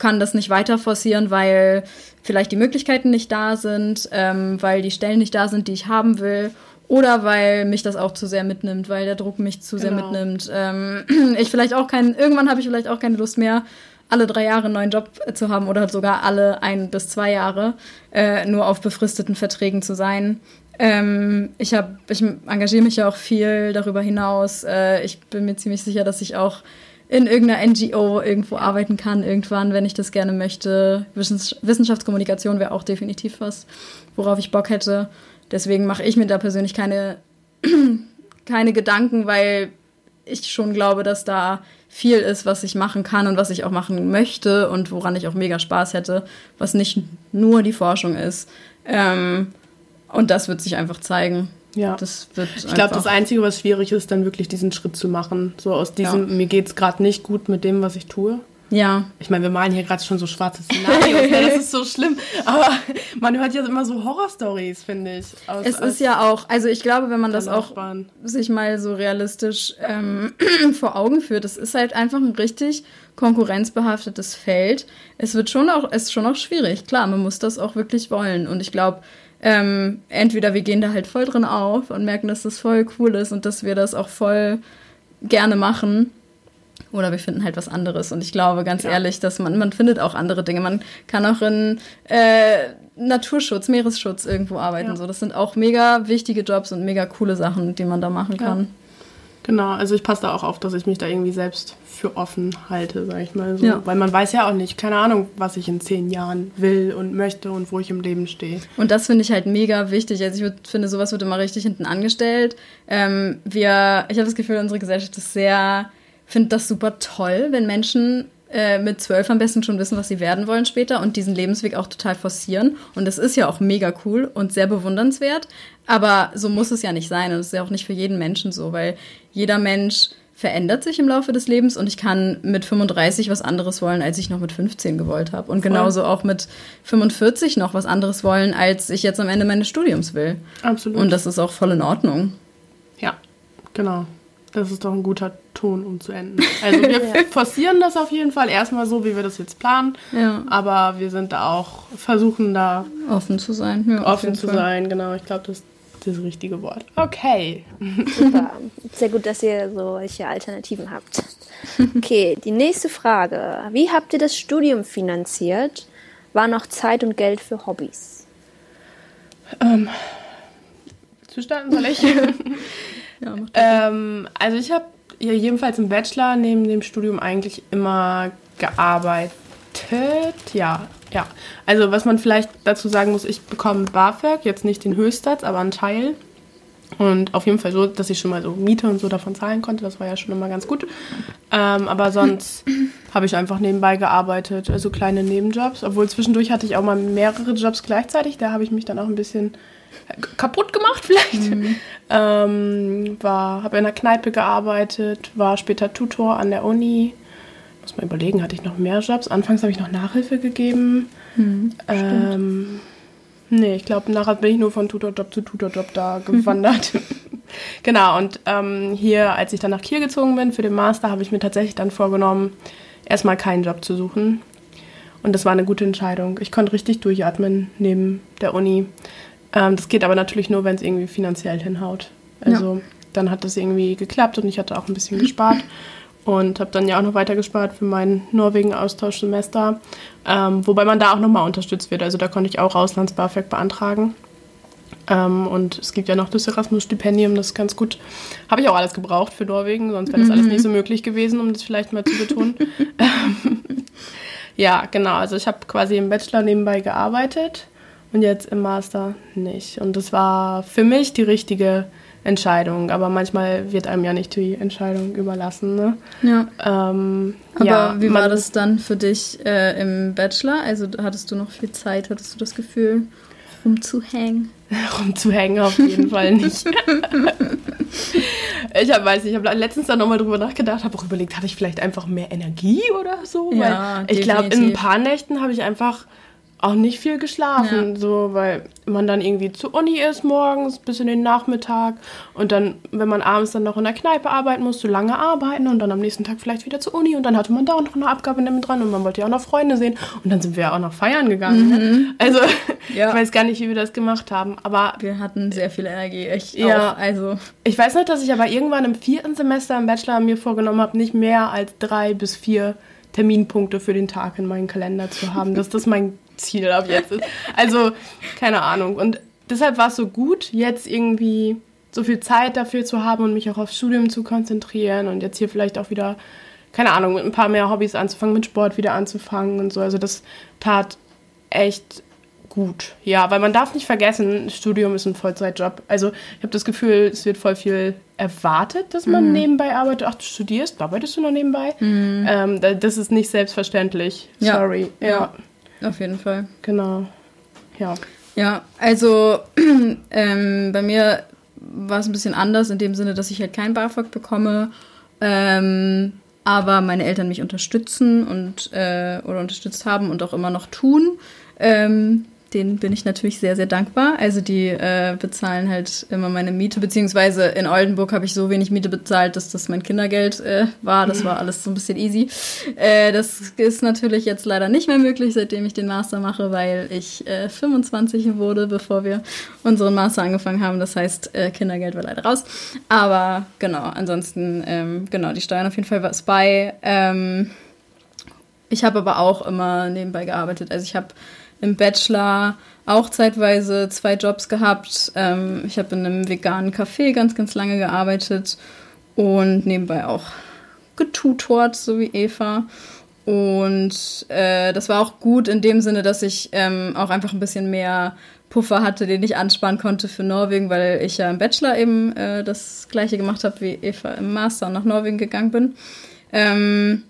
kann das nicht weiter forcieren, weil vielleicht die Möglichkeiten nicht da sind, ähm, weil die Stellen nicht da sind, die ich haben will oder weil mich das auch zu sehr mitnimmt, weil der Druck mich zu sehr Genau. mitnimmt. Ähm, <clears throat> ich vielleicht auch keinen, irgendwann habe ich vielleicht auch keine Lust mehr, alle drei Jahre einen neuen Job äh, zu haben oder sogar alle ein bis zwei Jahre äh, nur auf befristeten Verträgen zu sein. Ähm, ich habe, ich engagiere mich ja auch viel darüber hinaus. Äh, ich bin mir ziemlich sicher, dass ich auch in irgendeiner NGO irgendwo arbeiten kann, irgendwann, wenn ich das gerne möchte. Wissens Wissenschaftskommunikation wäre auch definitiv was, worauf ich Bock hätte. Deswegen mache ich mir da persönlich keine, <clears throat> keine Gedanken, weil ich schon glaube, dass da viel ist, was ich machen kann und was ich auch machen möchte und woran ich auch mega Spaß hätte, was nicht nur die Forschung ist. Ähm, und das wird sich einfach zeigen. Ja. Das wird Ich glaube, das Einzige, was schwierig ist, dann wirklich diesen Schritt zu machen. So aus diesem, mir geht's gerade nicht gut mit dem, was ich tue. Ja, Ich meine, wir malen hier gerade schon so schwarze Szenarios, ne? das <laughs> ist so schlimm. Aber man hört ja immer so Horrorstories, finde ich. Aus, es ist ja auch, also ich glaube, wenn man das auch sich mal so realistisch ähm, <clears throat> vor Augen führt, es ist halt einfach ein richtig konkurrenzbehaftetes Feld. Es wird schon auch, es ist schon auch schwierig. Klar, man muss das auch wirklich wollen. Und ich glaube, ähm, entweder wir gehen da halt voll drin auf und merken, dass das voll cool ist und dass wir das auch voll gerne machen. Oder wir finden halt was anderes. Und ich glaube ganz Ja. ehrlich, dass man, man findet auch andere Dinge. Man kann auch in äh, Naturschutz, Meeresschutz irgendwo arbeiten. Ja. So, das sind auch mega wichtige Jobs und mega coole Sachen, die man da machen kann. Genau, also ich passe da auch auf, dass ich mich da irgendwie selbst für offen halte, sag ich mal so. Ja. Weil man weiß ja auch nicht, keine Ahnung, was ich in zehn Jahren will und möchte und wo ich im Leben stehe. Und das finde ich halt mega wichtig. Also ich würd, finde, sowas wird immer richtig hinten angestellt. Ähm, wir, ich habe das Gefühl, unsere Gesellschaft ist sehr, findet das super toll, wenn Menschen äh, mit zwölf am besten schon wissen, was sie werden wollen später und diesen Lebensweg auch total forcieren. Und das ist ja auch mega cool und sehr bewundernswert. Aber so muss es ja nicht sein. Und es ist ja auch nicht für jeden Menschen so, weil jeder Mensch verändert sich im Laufe des Lebens und ich kann mit 35 was anderes wollen, als ich noch mit 15 gewollt habe. Und genauso auch mit 45 noch was anderes wollen, als ich jetzt am Ende meines Studiums will. Absolut. Und das ist auch voll in Ordnung. ja, genau. Das ist doch ein guter Ton, um zu enden. Also wir <laughs> forcieren das auf jeden Fall erstmal so, wie wir das jetzt planen. Ja. Aber wir sind da auch, versuchen da Offen zu sein. Ja, offen zu Fall. sein. Genau, ich glaube, das ist das richtige Wort. Okay. Super. Sehr gut, dass ihr solche Alternativen habt. Okay, die nächste Frage. Wie habt ihr das Studium finanziert? War noch Zeit und Geld für Hobbys? Zu starten soll ich? <laughs> Ja, Ähm, also ich habe ja jedenfalls im Bachelor neben dem Studium eigentlich immer gearbeitet. Ja, ja. Also was man vielleicht dazu sagen muss, ich bekomme BAföG, jetzt nicht den Höchstsatz, aber einen Teil. Und auf jeden Fall so, dass ich schon mal so Miete und so davon zahlen konnte. Das war ja schon immer ganz gut. Ähm, aber sonst <clears throat> habe ich einfach nebenbei gearbeitet, also kleine Nebenjobs. Obwohl zwischendurch hatte ich auch mal mehrere Jobs gleichzeitig. Da habe ich mich dann auch ein bisschen kaputt gemacht vielleicht. Ähm, war, habe in der Kneipe gearbeitet, war später Tutor an der Uni. Muss mal überlegen, hatte ich noch mehr Jobs? Anfangs habe ich noch Nachhilfe gegeben. ähm, nee, ich glaube, nachher bin ich nur von Tutorjob zu Tutorjob da gewandert. <laughs> genau, und ähm, hier, als ich dann nach Kiel gezogen bin für den Master, habe ich mir tatsächlich dann vorgenommen, erstmal keinen Job zu suchen. Und das war eine gute Entscheidung. Ich konnte richtig durchatmen neben der Uni. Ähm, das geht aber natürlich nur, wenn es irgendwie finanziell hinhaut. Also dann hat das irgendwie geklappt und ich hatte auch ein bisschen gespart und habe dann ja auch noch weiter gespart für mein Norwegen-Austauschsemester, ähm, wobei man da auch nochmal unterstützt wird. Also da konnte ich auch Auslands-BAföG beantragen. Ähm, und es gibt ja noch das Erasmus-Stipendium, das ist ganz gut. Habe ich auch alles gebraucht für Norwegen, sonst wäre das alles nicht so möglich gewesen, um das vielleicht mal zu betonen. <laughs> <laughs> ja, genau. Also ich habe quasi im Bachelor nebenbei gearbeitet und jetzt im Master nicht. Und das war für mich die richtige Entscheidung. Aber manchmal wird einem ja nicht die Entscheidung überlassen. Ne? Ja. Ähm, Aber ja, wie war das dann für dich äh, im Bachelor? Also hattest du noch viel Zeit? Hattest du das Gefühl, rumzuhängen? <laughs> rumzuhängen auf jeden Fall nicht. <laughs> ich hab, weiß nicht, ich habe letztens da nochmal drüber nachgedacht, habe auch überlegt, hatte ich vielleicht einfach mehr Energie oder so? Ja, Weil ich glaube, in ein paar Nächten habe ich einfach auch nicht viel geschlafen, so, weil man dann irgendwie zur Uni ist morgens bis in den Nachmittag und dann, wenn man abends dann noch in der Kneipe arbeiten muss, so lange arbeiten und dann am nächsten Tag vielleicht wieder zur Uni und dann hatte man da auch noch eine Abgabe mit dran und man wollte ja auch noch Freunde sehen und dann sind wir auch noch feiern gegangen. Ne? Also <laughs> Ja. ich weiß gar nicht, wie wir das gemacht haben, aber Wir hatten sehr viel Energie, echt Ja. auch. Also, ich weiß noch, dass ich aber irgendwann im vierten Semester im Bachelor mir vorgenommen habe, nicht mehr als drei bis vier Terminpunkte für den Tag in meinem Kalender zu haben, dass das mein Ziel ab jetzt ist. Also, keine Ahnung. Und deshalb war es so gut, jetzt irgendwie so viel Zeit dafür zu haben und mich auch aufs Studium zu konzentrieren und jetzt hier vielleicht auch wieder, keine Ahnung, mit ein paar mehr Hobbys anzufangen, mit Sport wieder anzufangen und so. Also das tat echt gut. Ja, weil man darf nicht vergessen, Studium ist ein Vollzeitjob. Also ich habe das Gefühl, es wird voll viel erwartet, dass man nebenbei arbeitet. Ach, du studierst, arbeitest du noch nebenbei? Ähm, da- das ist nicht selbstverständlich. Ja. Sorry. Ja, auf jeden Fall. genau. Ja. Ja, also <clears throat> ähm, bei mir war es ein bisschen anders in dem Sinne, dass ich halt kein BAföG bekomme, ähm, aber meine Eltern mich unterstützen und äh, oder unterstützt haben und auch immer noch tun. Ähm, denen bin ich natürlich sehr, sehr dankbar. Also die äh, bezahlen halt immer meine Miete, beziehungsweise in Oldenburg habe ich so wenig Miete bezahlt, dass das mein Kindergeld äh, war. Das war alles so ein bisschen easy. Äh, das ist natürlich jetzt leider nicht mehr möglich, seitdem ich den Master mache, weil ich äh, 25 wurde, bevor wir unseren Master angefangen haben. Das heißt, äh, Kindergeld war leider raus. Aber genau, ansonsten, ähm, genau, die Steuern auf jeden Fall was bei. Ähm, ich habe aber auch immer nebenbei gearbeitet. Also ich habe im Bachelor auch zeitweise zwei Jobs gehabt. Ähm, ich habe in einem veganen Café ganz, ganz lange gearbeitet und nebenbei auch getutort, so wie Eva. Und äh, das war auch gut in dem Sinne, dass ich ähm, auch einfach ein bisschen mehr Puffer hatte, den ich ansparen konnte für Norwegen, weil ich ja im Bachelor eben äh, das gleiche gemacht habe wie Eva im Master und nach Norwegen gegangen bin. Ähm,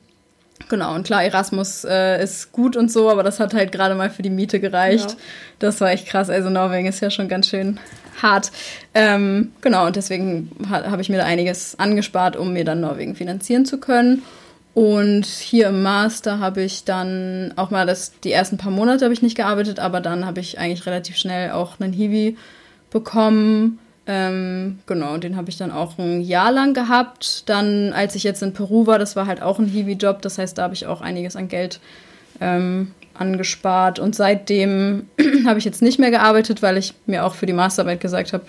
Genau, und klar, Erasmus äh, ist gut und so, aber das hat halt gerade mal für die Miete gereicht. Ja. Das war echt krass. Also Norwegen ist ja schon ganz schön hart. Ähm, genau, und deswegen ha habe ich mir da einiges angespart, um mir dann Norwegen finanzieren zu können. Und hier im Master habe ich dann auch mal das, die ersten paar Monate habe ich nicht gearbeitet, aber dann habe ich eigentlich relativ schnell auch einen Hiwi bekommen. Ähm, genau, den habe ich dann auch ein Jahr lang gehabt. Dann, als ich jetzt in Peru war, das war halt auch ein Hiwi-Job. Das heißt, da habe ich auch einiges an Geld ähm, angespart. Und seitdem <clears throat> habe ich jetzt nicht mehr gearbeitet, weil ich mir auch für die Masterarbeit gesagt habe,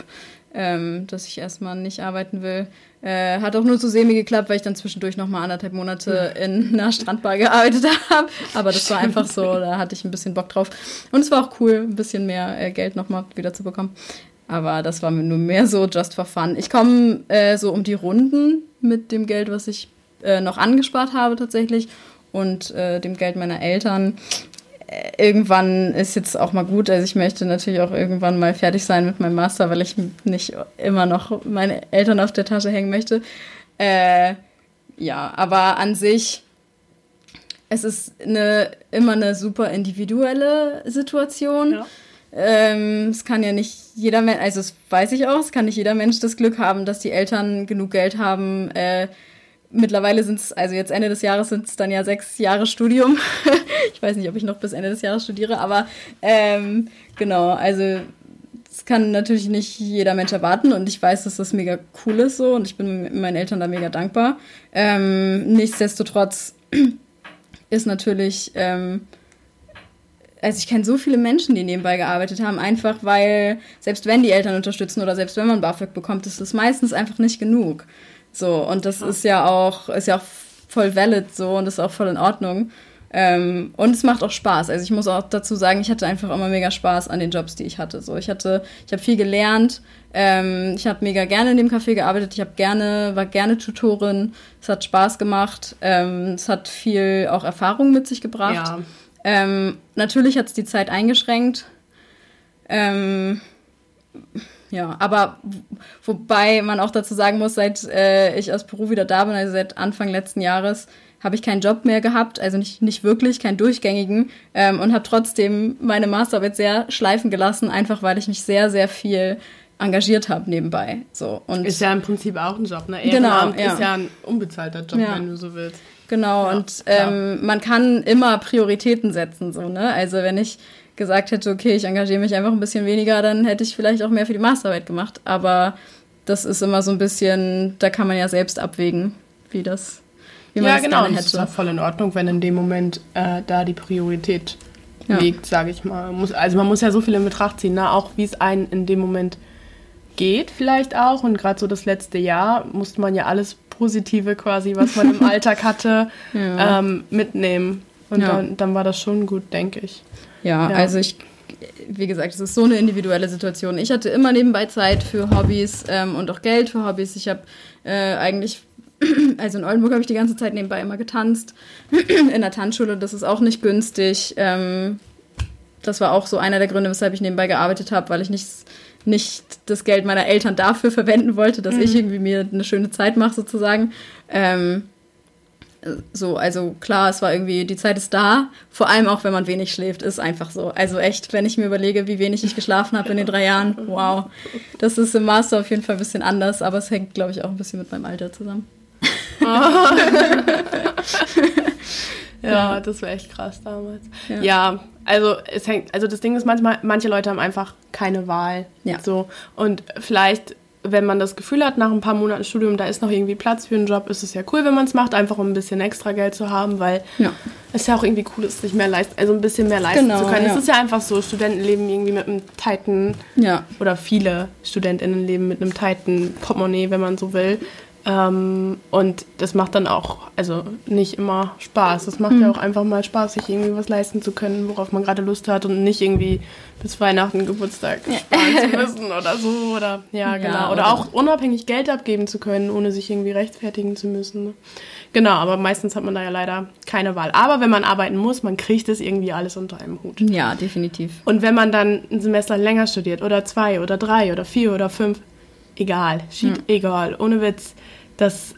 ähm, dass ich erstmal nicht arbeiten will. Äh, hat auch nur so semi geklappt, weil ich dann zwischendurch noch mal anderthalb Monate in einer Strandbar gearbeitet <laughs> habe. Aber das war einfach so, da hatte ich ein bisschen Bock drauf. Und es war auch cool, ein bisschen mehr äh, Geld noch mal wieder zu bekommen. Aber das war mir nur mehr so just for fun. Ich komme äh, so um die Runden mit dem Geld, was ich äh, noch angespart habe tatsächlich und äh, dem Geld meiner Eltern. Äh, Irgendwann ist jetzt auch mal gut. Also ich möchte natürlich auch irgendwann mal fertig sein mit meinem Master, weil ich nicht immer noch meine Eltern auf der Tasche hängen möchte. Äh, ja, aber an sich, es ist eine, immer eine super individuelle Situation. Ja. Ähm, es kann ja nicht jeder Mensch, also das weiß ich auch, es kann nicht jeder Mensch das Glück haben, dass die Eltern genug Geld haben. Äh, mittlerweile sind es, also jetzt Ende des Jahres sind es dann ja sechs Jahre Studium. <laughs> ich weiß nicht, ob ich noch bis Ende des Jahres studiere, aber ähm, genau, also das kann natürlich nicht jeder Mensch erwarten und ich weiß, dass das mega cool ist so und ich bin meinen Eltern da mega dankbar. Ähm, nichtsdestotrotz <clears throat> ist natürlich, ähm, also ich kenne so viele Menschen, die nebenbei gearbeitet haben, einfach weil, selbst wenn die Eltern unterstützen oder selbst wenn man BAföG bekommt, ist das meistens einfach nicht genug. So, und das ist ja auch, ist ja auch voll valid so und ist auch voll in Ordnung. Ähm, und es macht auch Spaß. Also ich muss auch dazu sagen, ich hatte einfach immer mega Spaß an den Jobs, die ich hatte. So, ich hatte, ich habe viel gelernt. Ähm, ich habe mega gerne in dem Café gearbeitet. Ich habe gerne, war gerne Tutorin. Es hat Spaß gemacht. Ähm, es hat viel auch Erfahrung mit sich gebracht. Ja. Ähm, natürlich hat es die Zeit eingeschränkt. Ähm, ja, aber wobei man auch dazu sagen muss, seit äh, ich aus Peru wieder da bin, also seit Anfang letzten Jahres, habe ich keinen Job mehr gehabt, also nicht, nicht wirklich, keinen durchgängigen ähm, und habe trotzdem meine Masterarbeit sehr schleifen gelassen, einfach weil ich mich sehr, sehr viel engagiert habe nebenbei. So, und Ist ja im Prinzip auch ein Job, ne? Genau, Ehrenamt ja. ist ja ein unbezahlter Job, Ja. wenn du so willst. Genau, Ja, und ähm, man kann immer Prioritäten setzen, so, ne? Also wenn ich gesagt hätte, okay, ich engagiere mich einfach ein bisschen weniger, dann hätte ich vielleicht auch mehr für die Masterarbeit gemacht. Aber das ist immer so ein bisschen, da kann man ja selbst abwägen, wie das, wie man ja, das genau. Und hätte. es ist auch voll in Ordnung, wenn in dem Moment äh, da die Priorität Ja. liegt, sage ich mal. Muss, also man muss ja so viel in Betracht ziehen, ne? auch wie es einen in dem Moment geht vielleicht auch. Und gerade so das letzte Jahr musste man ja alles Positive quasi, was man im <laughs> Alltag hatte, Ja. ähm, mitnehmen. Und Ja. dann, dann war das schon gut, denke ich. Ja, Ja. also ich, wie gesagt, es ist so eine individuelle Situation. Ich hatte immer nebenbei Zeit für Hobbys ähm, und auch Geld für Hobbys. Ich habe äh, eigentlich, <clears throat> also in Oldenburg habe ich die ganze Zeit nebenbei immer getanzt. <clears throat> in der Tanzschule, das ist auch nicht günstig. Ähm, das war auch so einer der Gründe, weshalb ich nebenbei gearbeitet habe, weil ich nicht, nicht das Geld meiner Eltern dafür <laughs> verwenden wollte, dass ich irgendwie mir eine schöne Zeit mache, sozusagen. Ähm, so, also klar, es war irgendwie, die Zeit ist da, vor allem auch, wenn man wenig schläft, ist einfach so. Also echt, wenn ich mir überlege, wie wenig ich geschlafen habe in den drei Jahren, wow. Das ist im Master auf jeden Fall ein bisschen anders, aber es hängt, glaube ich, auch ein bisschen mit meinem Alter zusammen. <laughs> Ja, <laughs> das war echt krass damals. Ja. Ja. also es hängt, also das Ding ist manchmal, manche Leute haben einfach keine Wahl. Ja. So. Und vielleicht, wenn man das Gefühl hat, nach ein paar Monaten Studium, da ist noch irgendwie Platz für einen Job, ist es ja cool, wenn man es macht, einfach um ein bisschen extra Geld zu haben, weil Ja. es ja auch irgendwie cool ist, sich mehr leisten, also ein bisschen mehr leisten Genau, zu können. Es ist ja einfach so, Studenten leben irgendwie mit einem tighten Ja. oder viele StudentInnen leben mit einem tighten Portemonnaie, wenn man so will. Ähm, und das macht dann auch, also nicht immer Spaß. Das macht ja auch einfach mal Spaß, sich irgendwie was leisten zu können, worauf man gerade Lust hat und nicht irgendwie bis Weihnachten, Geburtstag sparen zu <laughs> müssen oder so. Oder ja, Ja, genau. Oder oder- auch unabhängig Geld abgeben zu können, ohne sich irgendwie rechtfertigen zu müssen. Ne? Genau, aber meistens hat man da ja leider keine Wahl. Aber wenn man arbeiten muss, man kriegt es irgendwie alles unter einem Hut. Ja, definitiv. Und wenn man dann ein Semester länger studiert oder zwei oder drei oder vier oder fünf, egal, schied egal, ohne Witz. Das,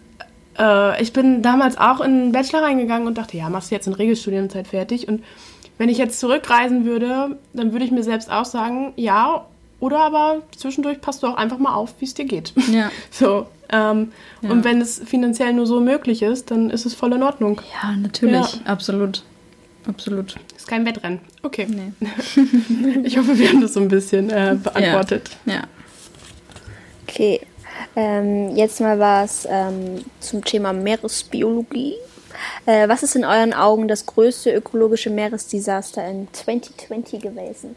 äh, ich bin damals auch in den Bachelor reingegangen und dachte, ja, machst du jetzt in Regelstudienzeit fertig. Und wenn ich jetzt zurückreisen würde, dann würde ich mir selbst auch sagen, ja, oder aber zwischendurch passt du auch einfach mal auf, wie es dir geht. Ja. <laughs> So. Ähm, Ja. Und wenn es finanziell nur so möglich ist, dann ist es voll in Ordnung. Ja, natürlich. Ja. Absolut. Absolut. Ist kein Wettrennen. Okay. Nee. <laughs> Ich hoffe, wir haben das so ein bisschen äh, <laughs> beantwortet. Ja. Okay, ähm, jetzt mal was ähm, zum Thema Meeresbiologie. Äh, was ist in euren Augen das größte ökologische Meeresdesaster in 2020 gewesen?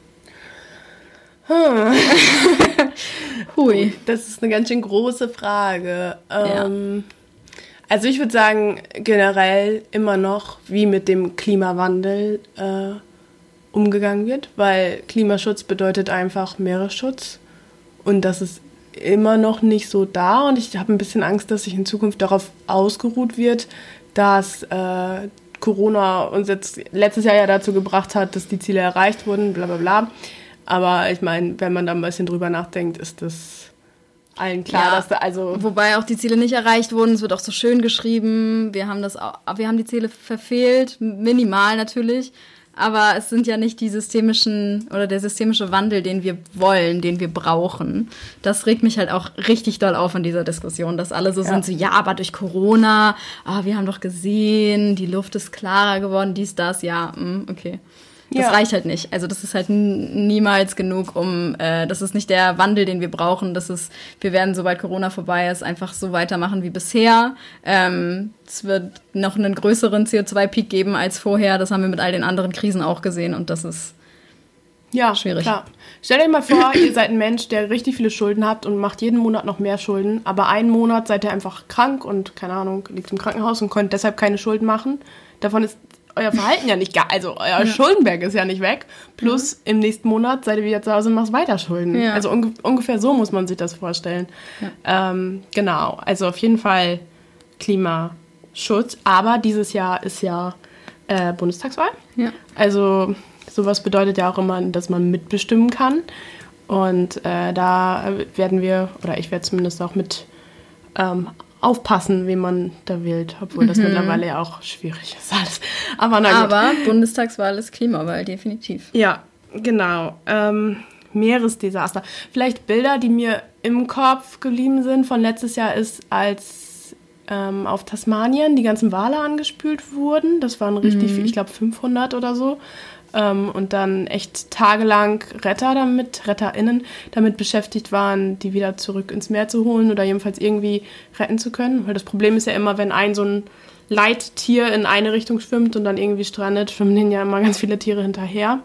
<laughs> Hui. Das ist eine ganz schön große Frage. Ähm, Also ich würde sagen, generell immer noch, wie mit dem Klimawandel äh, umgegangen wird, weil Klimaschutz bedeutet einfach Meeresschutz und das ist immer noch nicht so da und ich habe ein bisschen Angst, dass sich in Zukunft darauf ausgeruht wird, dass äh, Corona uns jetzt letztes Jahr ja dazu gebracht hat, dass die Ziele erreicht wurden, bla bla bla. Aber ich meine, wenn man da ein bisschen drüber nachdenkt, ist das allen klar, Ja. dass da also Wobei auch die Ziele nicht erreicht wurden. Es wird auch so schön geschrieben. Wir haben das, auch, wir haben die Ziele verfehlt, minimal natürlich. Aber es sind ja nicht die systemischen oder der systemische Wandel, den wir wollen, den wir brauchen. Das regt mich halt auch richtig doll auf in dieser Diskussion, dass alle so Ja. sind, so ja, aber durch Corona, ah, wir haben doch gesehen, die Luft ist klarer geworden, dies, das, ja, mm, okay. Das Ja. reicht halt nicht. Also das ist halt niemals genug, um äh, das ist nicht der Wandel, den wir brauchen. Das ist, wir werden, sobald Corona vorbei ist, einfach so weitermachen wie bisher. Ähm, es wird noch einen größeren CO2-Peak geben als vorher. Das haben wir mit all den anderen Krisen auch gesehen und das ist ja, schwierig. Klar. Stellt euch mal vor, <laughs> ihr seid ein Mensch, der richtig viele Schulden habt und macht jeden Monat noch mehr Schulden, aber einen Monat seid ihr einfach krank und keine Ahnung, liegt im Krankenhaus und könnt deshalb keine Schulden machen. Davon ist euer Verhalten ja nicht gar, also euer Schuldenberg ist ja nicht weg. Plus im nächsten Monat seid ihr wieder zu Hause und macht weiter Schulden. Ja. Also unge ungefähr so muss man sich das vorstellen. Ähm, genau, also auf jeden Fall Klimaschutz. Aber dieses Jahr ist ja äh, Bundestagswahl. Ja. Also sowas bedeutet ja auch immer, dass man mitbestimmen kann. Und äh, da werden wir, oder ich werde zumindest auch mit ähm, aufpassen, wen man da wählt, obwohl das mittlerweile ja auch schwierig ist. Alles. Aber na gut. Aber Bundestagswahl ist Klimawahl, definitiv. Ja, genau. Ähm, Meeresdesaster. Vielleicht Bilder, die mir im Kopf geblieben sind von letztes Jahr ist, als ähm, auf Tasmanien die ganzen Wale angespült wurden. Das waren richtig, viel, ich glaube 500 oder so. Ähm, und dann echt tagelang Retter damit, RetterInnen damit beschäftigt waren, die wieder zurück ins Meer zu holen oder jedenfalls irgendwie retten zu können. Weil das Problem ist ja immer, wenn ein so ein Leittier in eine Richtung schwimmt und dann irgendwie strandet, schwimmen denen ja immer ganz viele Tiere hinterher.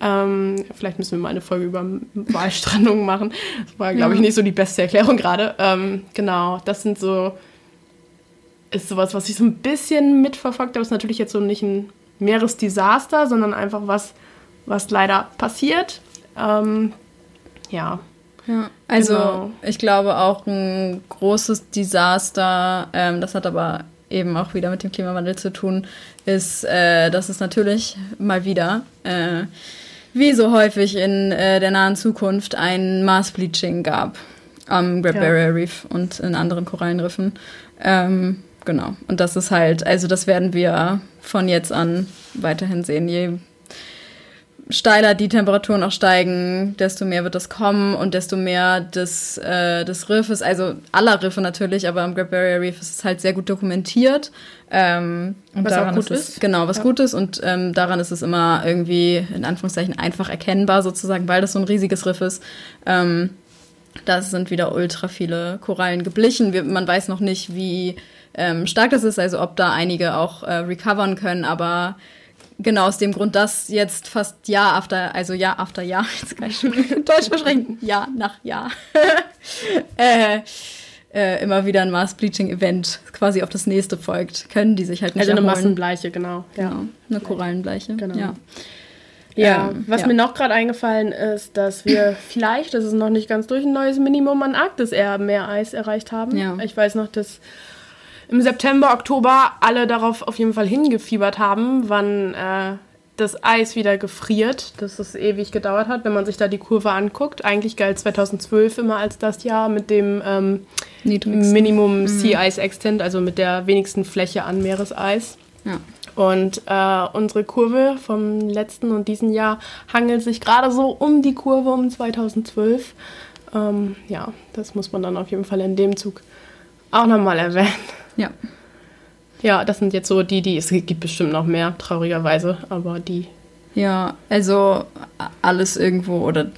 Ähm, vielleicht müssen wir mal eine Folge über Walstrandungen machen. Das war, glaube ich, nicht so die beste Erklärung gerade. Ähm, genau, das sind so, ist sowas, was ich so ein bisschen mitverfolgt habe. Ist natürlich jetzt so nicht ein Meeresdesaster, sondern einfach was, was leider passiert. Ähm, ja. Ja, also genau. ich glaube auch ein großes Desaster, ähm, das hat aber eben auch wieder mit dem Klimawandel zu tun, ist, äh, dass es natürlich mal wieder äh, wie so häufig in äh, der nahen Zukunft ein Mars-Bleaching gab am Great. Barrier Reef und in anderen Korallenriffen. Ähm, genau. Und das ist halt, also das werden wir von jetzt an weiterhin sehen. Je steiler die Temperaturen auch steigen, desto mehr wird das kommen und desto mehr des, äh, des Riffes, also aller Riffe natürlich, aber am Great Barrier Reef ist es halt sehr gut dokumentiert. Ähm, und was daran auch gut ist, ist. Genau, was ja. gut ist und ähm, daran ist es immer irgendwie in Anführungszeichen einfach erkennbar sozusagen, weil das so ein riesiges Riff ist. Ähm, da sind wieder ultra viele Korallen geblichen. Wir, man weiß noch nicht, wie ähm, stark das ist, also ob da einige auch äh, recovern können, aber Genau, aus dem Grund, dass jetzt fast Jahr after, also Jahr after Jahr, <laughs> jetzt kann ich schon <laughs> Deutsch verschränken, Jahr nach Jahr, <laughs> äh, äh, immer wieder ein Mars-Bleaching-Event quasi auf das nächste folgt, können die sich halt nicht Also eine Massenbleiche, genau. Ja. Genau, eine Korallenbleiche, genau. Ja. Ja, ähm, was ja. mir noch gerade eingefallen ist, dass wir <coughs> vielleicht, das ist noch nicht ganz durch, ein neues Minimum an Arktis eher mehr Eis erreicht haben. Ja. Ich weiß noch, dass im September, Oktober alle darauf auf jeden Fall hingefiebert haben, wann äh, das Eis wieder gefriert, dass es ewig gedauert hat, wenn man sich da die Kurve anguckt. Eigentlich galt 2012 immer als das Jahr mit dem ähm, Minimum mhm. Sea Ice Extent, also mit der wenigsten Fläche an Meereseis. Ja. Und äh, unsere Kurve vom letzten und diesen Jahr hangelt sich gerade so um die Kurve um 2012. Ähm, ja, das muss man dann auf jeden Fall in dem Zug auch nochmal erwähnen. Ja. Ja, das sind jetzt so die, die, es gibt bestimmt noch mehr, traurigerweise, aber die. Ja, also alles irgendwo oder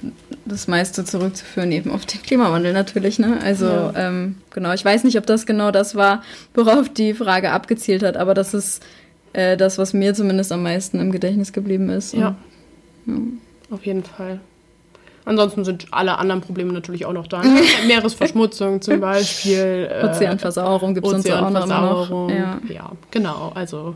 das meiste zurückzuführen eben auf den Klimawandel natürlich, ne? Also, ja. ähm, genau, ich weiß nicht, ob das genau das war, worauf die Frage abgezielt hat, aber das ist äh, das, was mir zumindest am meisten im Gedächtnis geblieben ist. Ja. ja. Auf jeden Fall. Ansonsten sind alle anderen Probleme natürlich auch noch da. <laughs> Meeresverschmutzung zum Beispiel. Äh, Ozeanversauerung gibt es uns auch noch. Ja. ja, genau. Also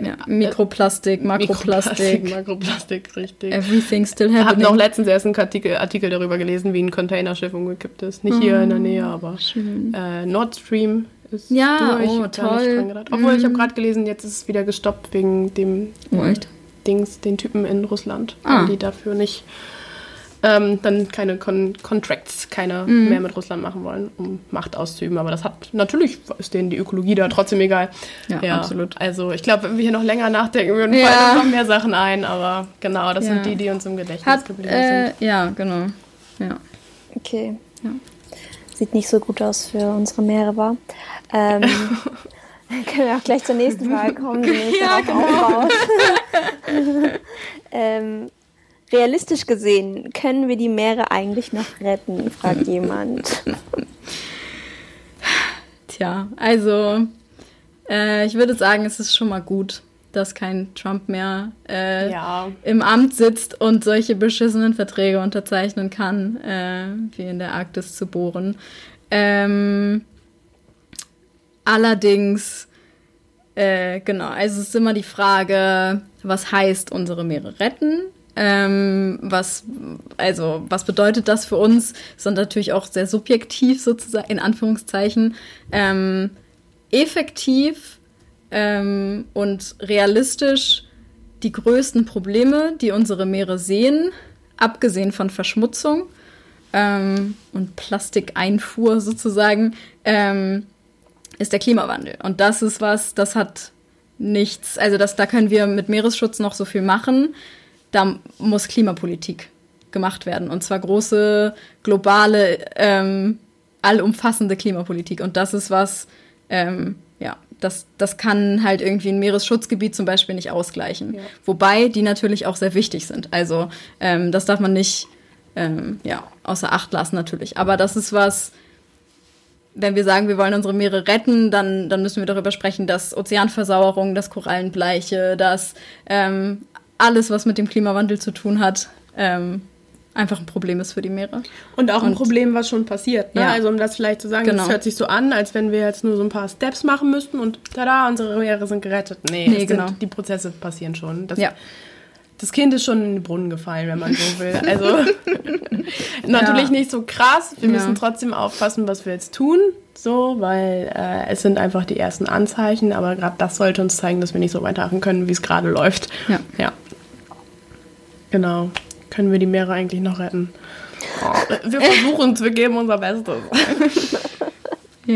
ja, Mikroplastik, Makroplastik. Mikroplastik, <laughs> Makroplastik, richtig. Everything still happening. Ich habe noch letztens erst einen Artikel, Artikel, darüber gelesen, wie ein Containerschiff umgekippt ist. Nicht hier in der Nähe, aber äh, Nord Stream ist ja, durch. Oh, toll. Obwohl, mm. ich habe gerade gelesen, jetzt ist es wieder gestoppt wegen dem oh, echt? Dings, den Typen in Russland, ah. die dafür nicht ähm, dann keine Con Contracts, keine mhm. mehr mit Russland machen wollen, um Macht auszuüben. Aber das hat natürlich ist denen die Ökologie da trotzdem egal. Ja, ja absolut. Also ich glaube, wenn wir hier noch länger nachdenken würden, ja. fallen noch mehr Sachen ein. Aber genau, das ja. sind die, die uns im Gedächtnis hat, geblieben äh, sind. Ja, genau. Ja. Okay. Ja. Sieht nicht so gut aus für unsere Meere, war. Ähm, <laughs> <laughs> können wir auch gleich zur nächsten <laughs> Frage kommen, die nächste ja, genau. <laughs> ähm, realistisch gesehen, können wir die Meere eigentlich noch retten, fragt jemand. Tja, also äh, ich würde sagen, es ist schon mal gut, dass kein Trump mehr äh, ja. im Amt sitzt und solche beschissenen Verträge unterzeichnen kann, äh, wie in der Arktis zu bohren. Ähm, allerdings, äh, genau, also es ist immer die Frage, was heißt unsere Meere retten? Ähm, was, also, was bedeutet das für uns? Ist natürlich auch sehr subjektiv sozusagen, in Anführungszeichen. Ähm, effektiv ähm, und realistisch die größten Probleme, die unsere Meere sehen, abgesehen von Verschmutzung ähm, und Plastikeinfuhr sozusagen, ähm, ist der Klimawandel. Und das ist was, das hat nichts, also das, da können wir mit Meeresschutz noch so viel machen da muss Klimapolitik gemacht werden. Und zwar große, globale, ähm, allumfassende Klimapolitik. Und das ist was, ähm, ja, Das, das kann halt irgendwie ein Meeresschutzgebiet zum Beispiel nicht ausgleichen. Wobei die natürlich auch sehr wichtig sind. Also ähm, das darf man nicht ähm, ja, außer Acht lassen natürlich. Aber das ist was, wenn wir sagen, wir wollen unsere Meere retten, dann, dann müssen wir darüber sprechen, dass Ozeanversauerung, dass Korallenbleiche, dass ähm, alles, was mit dem Klimawandel zu tun hat, ähm, einfach ein Problem ist für die Meere. Und auch ein Und- Problem, was schon passiert. Ne? Ja. Also um das vielleicht zu sagen, Genau. das hört sich so an, als wenn wir jetzt nur so ein paar Steps machen müssten und tada, unsere Meere sind gerettet. Nee, Nee, genau. sind, die Prozesse passieren schon. Das, Ja. Das Kind ist schon in den Brunnen gefallen, wenn man so <laughs> will. Also <laughs> natürlich Ja. nicht so krass. Wir Ja. müssen trotzdem aufpassen, was wir jetzt tun. So, weil äh, es sind einfach die ersten Anzeichen, aber gerade das sollte uns zeigen, dass wir nicht so weitermachen können, wie es gerade läuft. Ja. Ja. Genau. Können wir die Meere eigentlich noch retten? Oh, wir versuchen es, wir geben unser Bestes. <laughs>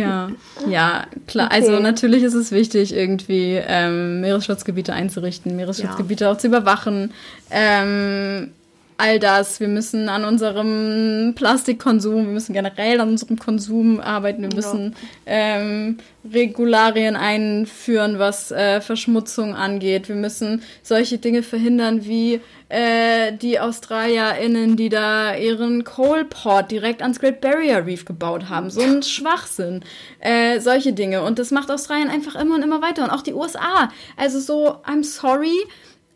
Ja, ja, klar. Okay. Also natürlich ist es wichtig, irgendwie ähm, Meeresschutzgebiete einzurichten, Meeresschutzgebiete auch zu überwachen. Ähm, all das. Wir müssen an unserem Plastikkonsum, wir müssen generell an unserem Konsum arbeiten. Wir müssen ähm, Regularien einführen, was äh, Verschmutzung angeht. Wir müssen solche Dinge verhindern wie äh, die AustralierInnen, die da ihren Coalport direkt ans Great Barrier Reef gebaut haben. So ein Schwachsinn. Äh, solche Dinge. Und das macht Australien einfach immer und immer weiter. Und auch die USA. Also so, I'm sorry,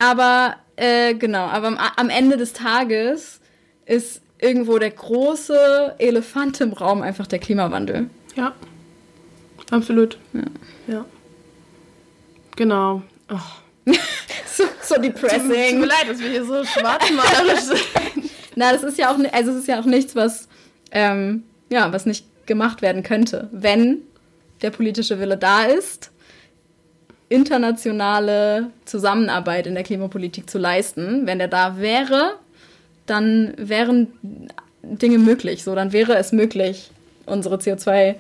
aber äh, genau, aber am, am Ende des Tages ist irgendwo der große Elefant im Raum einfach der Klimawandel. Ja. Absolut. Ja. Genau. Oh. <laughs> So, so Tut mir depressing. leid, dass wir hier so schwarzmalerisch <laughs> sind. Na, das ist ja auch, also es ist ja auch nichts, was, ähm, ja, was nicht gemacht werden könnte, wenn der politische Wille da ist, internationale Zusammenarbeit in der Klimapolitik zu leisten. Wenn der da wäre, dann wären Dinge möglich. So, dann wäre es möglich, unsere CO2,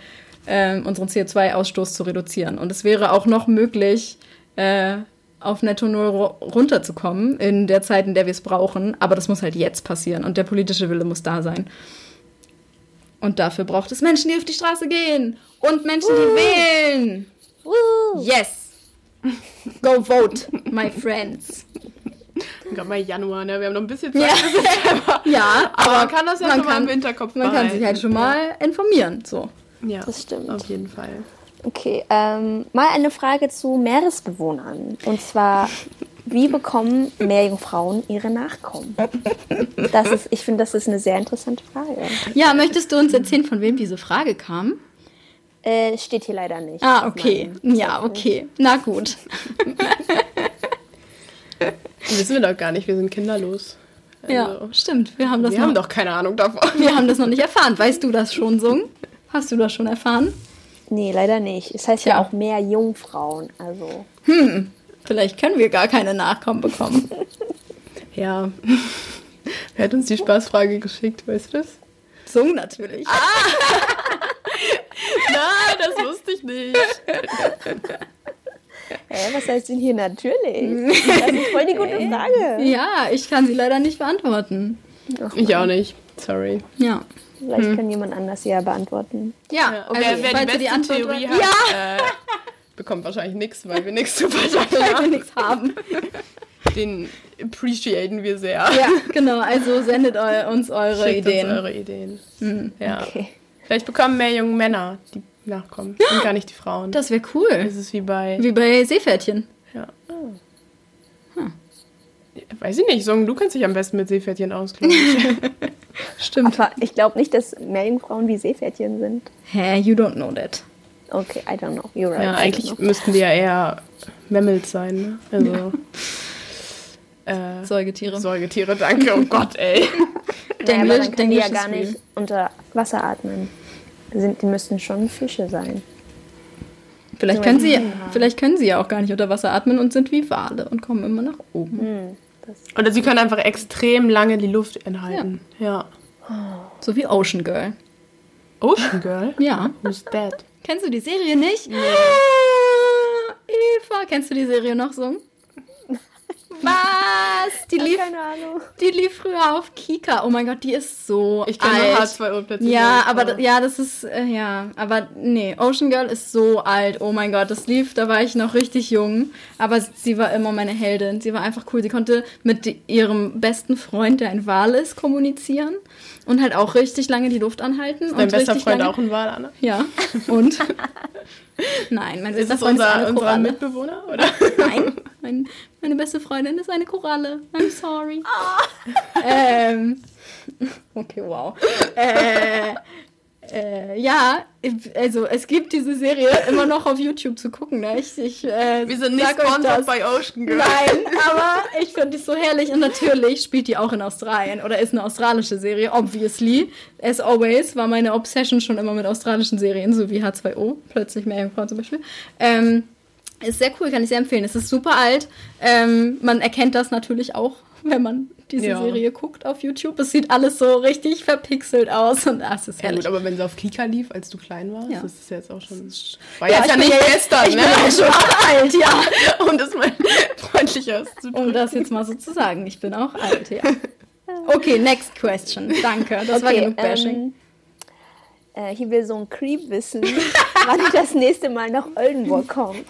ähm, unseren CO2-Ausstoß zu reduzieren. Und es wäre auch noch möglich, äh, auf Netto Null ru- runterzukommen in der Zeit, in der wir es brauchen. Aber das muss halt jetzt passieren und der politische Wille muss da sein. Und dafür braucht es Menschen, die auf die Straße gehen und Menschen, die wählen. Woo! Yes. <laughs> Go vote, my friends. Gerade mal Januar, ne? Wir haben noch ein bisschen Zeit. Ja, <laughs> ja Aber man kann das ja schon mal kann- im Hinterkopf Man kann sich halt schon mal informieren. So. Ja, Das stimmt. Auf jeden Fall. Okay, ähm, mal eine Frage zu Meeresbewohnern. Und zwar, wie bekommen Meerjungfrauen ihre Nachkommen? Das ist, ich finde, das ist eine sehr interessante Frage. Ja, möchtest du uns erzählen, von wem diese Frage kam? Äh, steht hier leider nicht. Ah, okay. Ja, okay. Na gut. Wissen <laughs> wir doch gar nicht, wir sind kinderlos. Ja, Also, stimmt. Wir haben das wir noch, haben doch keine Ahnung davon. wir haben das noch nicht erfahren. Weißt du das schon, Sung? Hast du das schon erfahren? Nee, leider nicht. Es heißt ja, Tja. auch Meerjungfrauen. Also, Vielleicht können wir gar keine Nachkommen bekommen. <laughs> Ja. Wer hat uns die Spaßfrage geschickt, weißt du das? Sung natürlich. <laughs> Nein, das wusste ich nicht. hä, was heißt denn hier natürlich? <laughs> Das ist voll die gute Frage. Ja, ich kann sie leider nicht beantworten. Ach, Ich auch nicht. Sorry. Ja. vielleicht kann jemand anders ja beantworten. Ja, Ja, also, wer, wer falls die beste Antwort Theorie ja. hat, äh, bekommt wahrscheinlich nichts, weil wir nichts zu verteilen haben. nichts haben. Den appreciaten wir sehr. Ja, genau. Also sendet eu uns eure Schickt Ideen. Uns eure Ideen. Ja. Okay. Vielleicht bekommen mehr junge Männer, die nachkommen. Und gar nicht die Frauen. Das wäre cool. Das ist wie bei. Wie bei Seepferdchen. Ja. Weiß ich nicht, Song, du kennst dich am besten mit Seepferdchen aus, glaube ich. Stimmt. Aber ich glaube nicht, dass Meerjungfrauen wie Seepferdchen sind. Hä, you don't know that. Okay, I don't know. You're right. Ja, eigentlich müssten die ja eher Mammals sein, ne? Also. Äh, Säugetiere. Säugetiere, danke. Oh Gott, ey. Naja, Denglisch- dann können die ja gar nicht unter Wasser atmen. Sind, die müssten schon Fische sein. Vielleicht So können, sie, vielleicht können sie ja auch gar nicht unter Wasser atmen und sind wie Wale und kommen immer nach oben. Hm, das, Oder sie können einfach extrem lange die Luft enthalten. Ja. So wie Ocean Girl. Ocean Girl? <laughs> Ja. Who's that? Kennst du die Serie nicht? Ah, Eva, kennst du die Serie noch so? Was? Die lief, Keine Ahnung. die lief früher auf Kika. Oh mein Gott, die ist so Ich kenne nur H2O plötzlich. Ja, aber da- ja, das ist äh, ja, aber nee, Ocean Girl ist so alt. Oh mein Gott, das lief, da war ich noch richtig jung, aber sie war immer meine Heldin. Sie war einfach cool. Sie konnte mit ihrem besten Freund, der ein Wal ist, kommunizieren und halt auch richtig lange die Luft anhalten Dein und bester Freund lange, auch ein Wal, Anna? Ja. <laughs> Und Nein, mein Ist bester es Freund ist unser, eine unser Koralle. Mitbewohner? Oder? Nein, mein, meine beste Freundin ist eine Koralle. I'm sorry. Ähm, okay, wow. Äh, äh, ja, also es gibt diese Serie immer noch auf YouTube zu gucken. Ne? Ich, ich, äh, Wir sind nicht sponsored bei Ocean Girl. Nein, <laughs> aber ich finde die so herrlich und natürlich spielt die auch in Australien oder ist eine australische Serie, obviously. As always war meine Obsession schon immer mit australischen Serien, so wie H2O, plötzlich Meerjungfrau zum Beispiel. Ähm, ist sehr cool, kann ich sehr empfehlen. Es ist super alt. Ähm, man erkennt das natürlich auch, wenn man diese Ja. Serie guckt auf YouTube. Es sieht alles so richtig verpixelt aus und ah, es ist Ja gut, aber wenn sie auf Kika lief, als du klein warst, Ja. das ist jetzt auch schon... War jetzt ich ja nicht jetzt- gestern, ich ne? bin auch schon alt, ja. <laughs> um das mal freundlich auszudrücken. Um das jetzt mal so zu sagen. Ich bin auch alt, ja. <laughs> Okay, next question. Danke. Das war genug Bashing. ähm, äh, hier will so ein Creep wissen, <laughs> wann das nächste Mal nach Oldenburg kommt.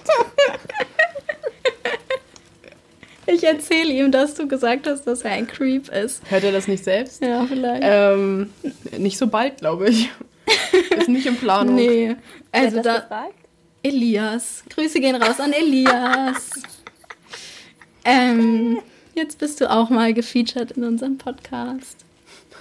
Ich erzähle ihm, dass du gesagt hast, dass er ein Creep ist. Hört er das nicht selbst? Ja, vielleicht. Ähm, nicht so bald, glaube ich. <laughs> Ist nicht in Planung. nee. Wer Also hat das da. gefragt? Elias. Grüße gehen raus an Elias. ähm, jetzt bist du auch mal gefeatured in unserem Podcast.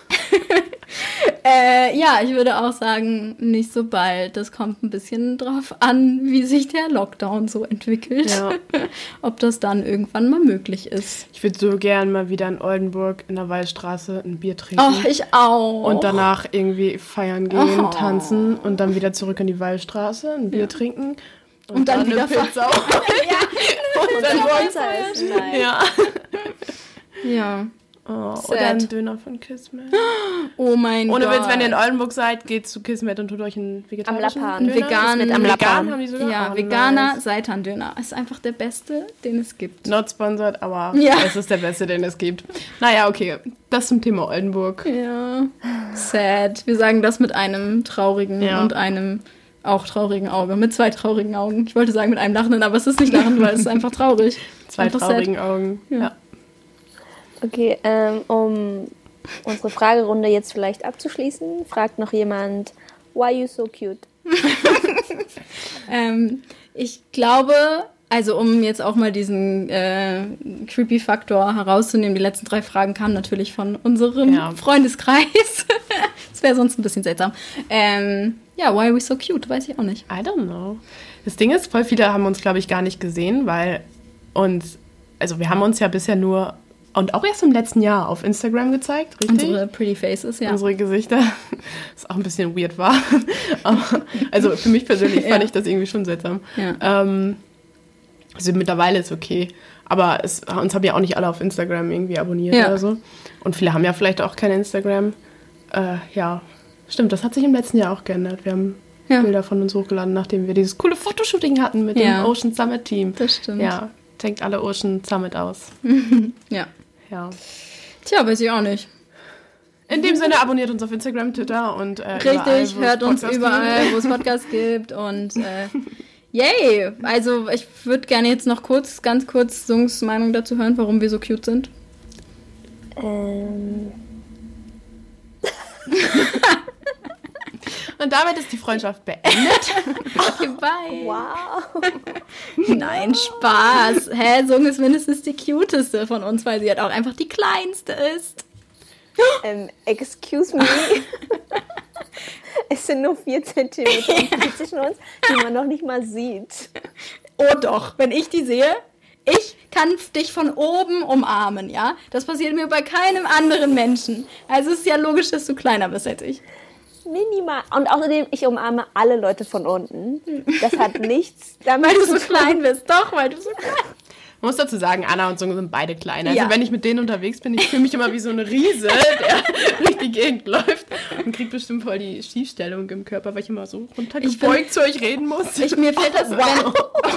<laughs> äh, ja, ich würde auch sagen, nicht so bald. Das kommt ein bisschen drauf an, wie sich der Lockdown so entwickelt. Ja. <laughs> Ob das dann irgendwann mal möglich ist. Ich würde so gern mal wieder in Oldenburg in der Waldstraße ein Bier trinken. Ach, ich auch. und danach irgendwie feiern gehen, Oh. tanzen und dann wieder zurück in die Waldstraße, ein Bier trinken. Und dann wieder eine Pizza. und dann Pizza <laughs> essen. Ja. Ja. Oh, Sad. oder ein Döner von Kismet. <gasps> Oh mein Ohne Gott. Witz, wenn ihr in Oldenburg seid, geht zu Kismet und tut euch einen vegetarischen Lappan. Döner. Vegan- mit am Vegan Lappan. haben die sogar. Ja, Oh, veganer nice. Seitan-Döner ist einfach der beste, den es gibt. Not sponsored, aber Ja. es ist der beste, den es gibt. Naja, okay. Das zum Thema Oldenburg. Ja. Sad. Wir sagen das mit einem traurigen Ja. und einem auch traurigen Auge. Mit zwei traurigen Augen. Ich wollte sagen mit einem lachenden, aber es ist nicht lachend, weil es ist einfach traurig. <laughs> Zwei Einfach sad. traurigen Augen. Ja. Ja. Okay, ähm, um unsere Fragerunde jetzt vielleicht abzuschließen, fragt noch jemand, why you so cute? <laughs> Ähm, ich glaube, also um jetzt auch mal diesen äh, Creepy-Faktor herauszunehmen, die letzten drei Fragen kamen natürlich von unserem Ja. Freundeskreis. <laughs> das wäre sonst ein bisschen seltsam. Ähm, ja, why are we so cute? Weiß ich auch nicht. I don't know. Das Ding ist, voll viele haben uns, glaube ich, gar nicht gesehen, weil uns, also wir haben uns ja bisher nur und auch erst im letzten Jahr auf Instagram gezeigt, richtig? Unsere Pretty Faces, ja. Unsere Gesichter, <laughs> was auch ein bisschen weird war. <laughs> Aber, also für mich persönlich <laughs> fand Ja. ich das irgendwie schon seltsam. Ja. Ähm, also mittlerweile ist okay. Aber es, uns haben ja auch nicht alle auf Instagram irgendwie abonniert Ja. oder so. Und viele haben ja vielleicht auch kein Instagram. Äh, ja, stimmt, das hat sich im letzten Jahr auch geändert. Wir haben Ja. Bilder von uns hochgeladen, nachdem wir dieses coole Fotoshooting hatten mit Ja. dem Ocean Summit Team. Das stimmt. Ja, denkt alle Ocean Summit aus. <laughs> Ja. Ja. Tja, weiß ich auch nicht. In dem Sinne abonniert uns auf Instagram, Twitter und äh, überall, Richtig, es hört uns überall, wo es <laughs> Podcasts gibt und äh, yay! Also ich würde gerne jetzt noch kurz, ganz kurz Sungs Meinung dazu hören, warum wir so cute sind. Ähm, <laughs> Und damit ist die Freundschaft beendet. <laughs> Okay, bye. wow. Nein, Spaß. Hä, Sung ist mindestens die cuteste von uns, weil sie halt auch einfach die kleinste ist. Ähm, excuse me. <laughs> es sind nur vier Zentimeter zwischen uns, die man noch nicht mal sieht. Oh doch, wenn ich die sehe, ich kann dich von oben umarmen, ja? Das passiert mir bei keinem anderen Menschen. Also es ist ja logisch, dass du kleiner bist als ich. Minimal. Und außerdem, ich umarme alle Leute von unten. Das hat <laughs> nichts damit Weil du so klein bist. Doch, weil du so klein bist. Man muss dazu sagen, Anna und Sung sind beide klein. Also Ja. wenn ich mit denen unterwegs bin, ich fühle mich immer wie so eine Riese, <laughs> der durch die Gegend läuft und kriegt bestimmt voll die Schiefstellung im Körper, weil ich immer so runtergebeugt zu euch reden muss. Ich, mir fällt das, <laughs> wow.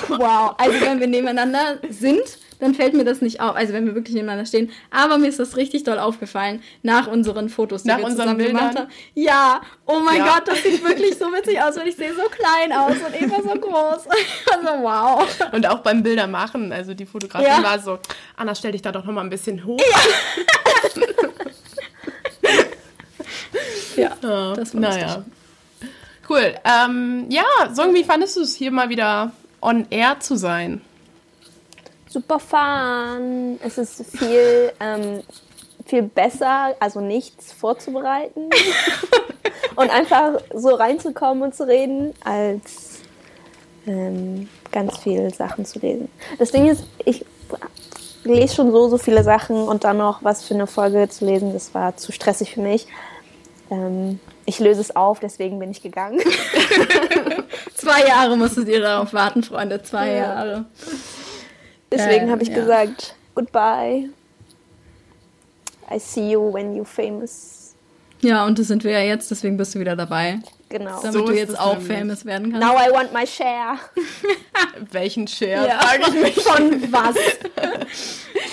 wenn, wow, also wenn wir nebeneinander sind, dann fällt mir das nicht auf. Also wenn wir wirklich nebeneinander stehen. Aber mir ist das richtig doll aufgefallen nach unseren Fotos, die Nach wir unseren zusammen gemacht Bildern? haben. Ja, oh mein Ja. Gott, das sieht wirklich so witzig aus und ich sehe so klein aus und Eva so groß. <laughs> Also wow. Und auch beim Bilder machen. Also die Fotografin Ja. war so, Anna, stell dich da doch noch mal ein bisschen hoch. Ja, <laughs> Ja, das war naja. Cool. Ähm, ja, Song, wie fandest du es hier mal wieder on air zu sein? Super fun. Es ist viel, ähm, viel besser, also nichts vorzubereiten <laughs> und einfach so reinzukommen und zu reden, als ähm, ganz viele Sachen zu lesen. Das Ding ist, ich lese schon so, so viele Sachen und dann noch was für eine Folge zu lesen, das war zu stressig für mich. Ähm, ich löse es auf, deswegen bin ich gegangen. <laughs> Zwei Jahre musstet ihr darauf warten, Freunde. Zwei Ja. Jahre. Deswegen Ähm, habe ich ja. gesagt, goodbye. I see you when you famous. Ja, und das sind wir ja jetzt, deswegen bist du wieder dabei. Genau. Damit So du jetzt auch nämlich. famous werden kannst. Now I want my share. <laughs> Welchen Share? Ja. Frage ich mich. Von was? <laughs>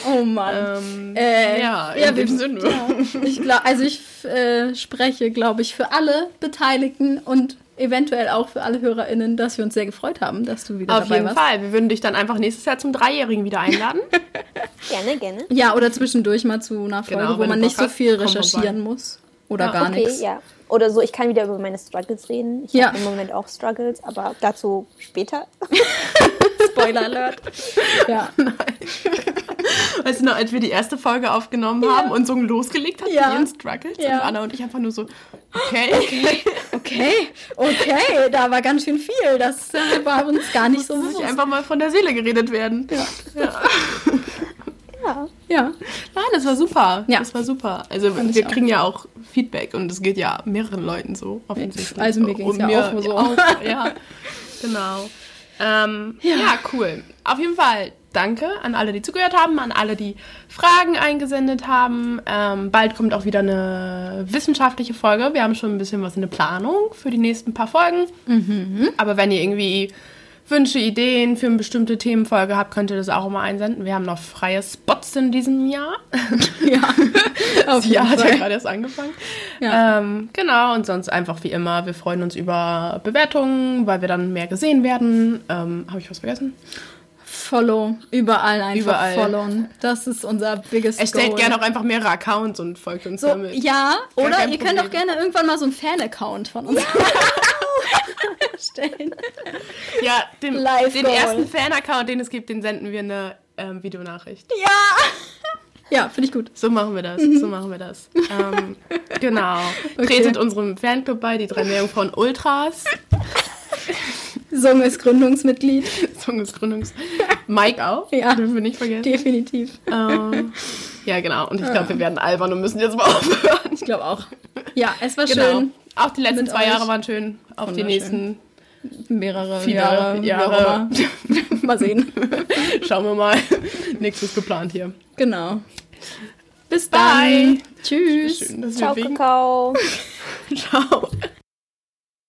Oh Mann. Ähm, Äh, ja, in ja, dem wir- Sinne. Ich glaub, also ich äh, spreche, glaube ich, für alle Beteiligten und eventuell auch für alle HörerInnen, dass wir uns sehr gefreut haben, dass du wieder Auf dabei jeden warst. Fall. Wir würden dich dann einfach nächstes Jahr zum Dreijährigen wieder einladen. <laughs> Gerne, gerne. Ja, oder zwischendurch mal zu einer Folge, Genau, wo man nicht so viel recherchieren muss. Oder Ja, gar okay, nichts. ja. Oder so, ich kann wieder über meine Struggles reden. Ich Ja. habe im Moment auch Struggles, aber dazu später. <laughs> Spoiler Alert. Ja. <laughs> Weißt du noch, als wir die erste Folge aufgenommen haben und so losgelegt hat Ja. mit ihren Struggles Ja. und Anna und ich einfach nur so, okay, okay. Okay, okay, da war ganz schön viel. Das äh, war uns gar nicht so bewusst. einfach mal von der Seele geredet werden. Ja. Ja. Nein, das war super. Ja. Das war super. Also Fand wir auch. kriegen ja auch Feedback und es geht ja mehreren Leuten so offensichtlich. Also mir ging's Und ja mir auch so. <laughs> ja, genau. Ähm, ja. cool. Auf jeden Fall danke an alle, die zugehört haben, an alle, die Fragen eingesendet haben. Ähm, bald kommt auch wieder eine wissenschaftliche Folge. Wir haben schon ein bisschen was in der Planung für die nächsten paar Folgen. Mhm. Aber wenn ihr irgendwie Wünsche, Ideen für eine bestimmte Themenfolge habt, könnt ihr das auch immer einsenden. Wir haben noch freie Spots in diesem Jahr. <laughs> Ja. <laughs> Auf Das Jahr hat ja gerade erst angefangen. Ja. Ähm, genau, und sonst einfach wie immer, wir freuen uns über Bewertungen, weil wir dann mehr gesehen werden. Ähm, Habe ich was vergessen? Follow. Überall einfach Überall. followen. Das ist unser biggest Erstellt goal. gerne auch einfach mehrere Accounts und folgt uns so, damit. ja, Gar oder ihr könnt auch Problem. gerne irgendwann mal so einen Fan-Account von uns erstellen. <laughs> Ja, den, den ersten Fan-Account, den es gibt, den senden wir eine ähm, Videonachricht. Ja! Ja, finde ich gut. So machen wir das. So machen wir das. Ähm, genau. <laughs> Tretet unserem Fanclub bei, die drei Meerjungfrauen Ultras. <laughs> Song ist Gründungsmitglied. Song des Gründungs. Mike auch. <laughs> Ja. Dürfen wir nicht vergessen. Definitiv. Ähm, ja, genau. Und ich glaube, wir werden albern und müssen jetzt mal <laughs> aufhören. Ich glaube auch. Ja, es war Genau. schön. Auch die letzten zwei. Jahre waren schön. Auf die nächsten Mehrere Viele Jahre. Jahre. immer. <laughs> mal sehen. Schauen wir mal. Nichts ist geplant hier. Genau. Bis Bye. dann. Tschüss. Schön, Ciao, wegen... Kakao. Ciao.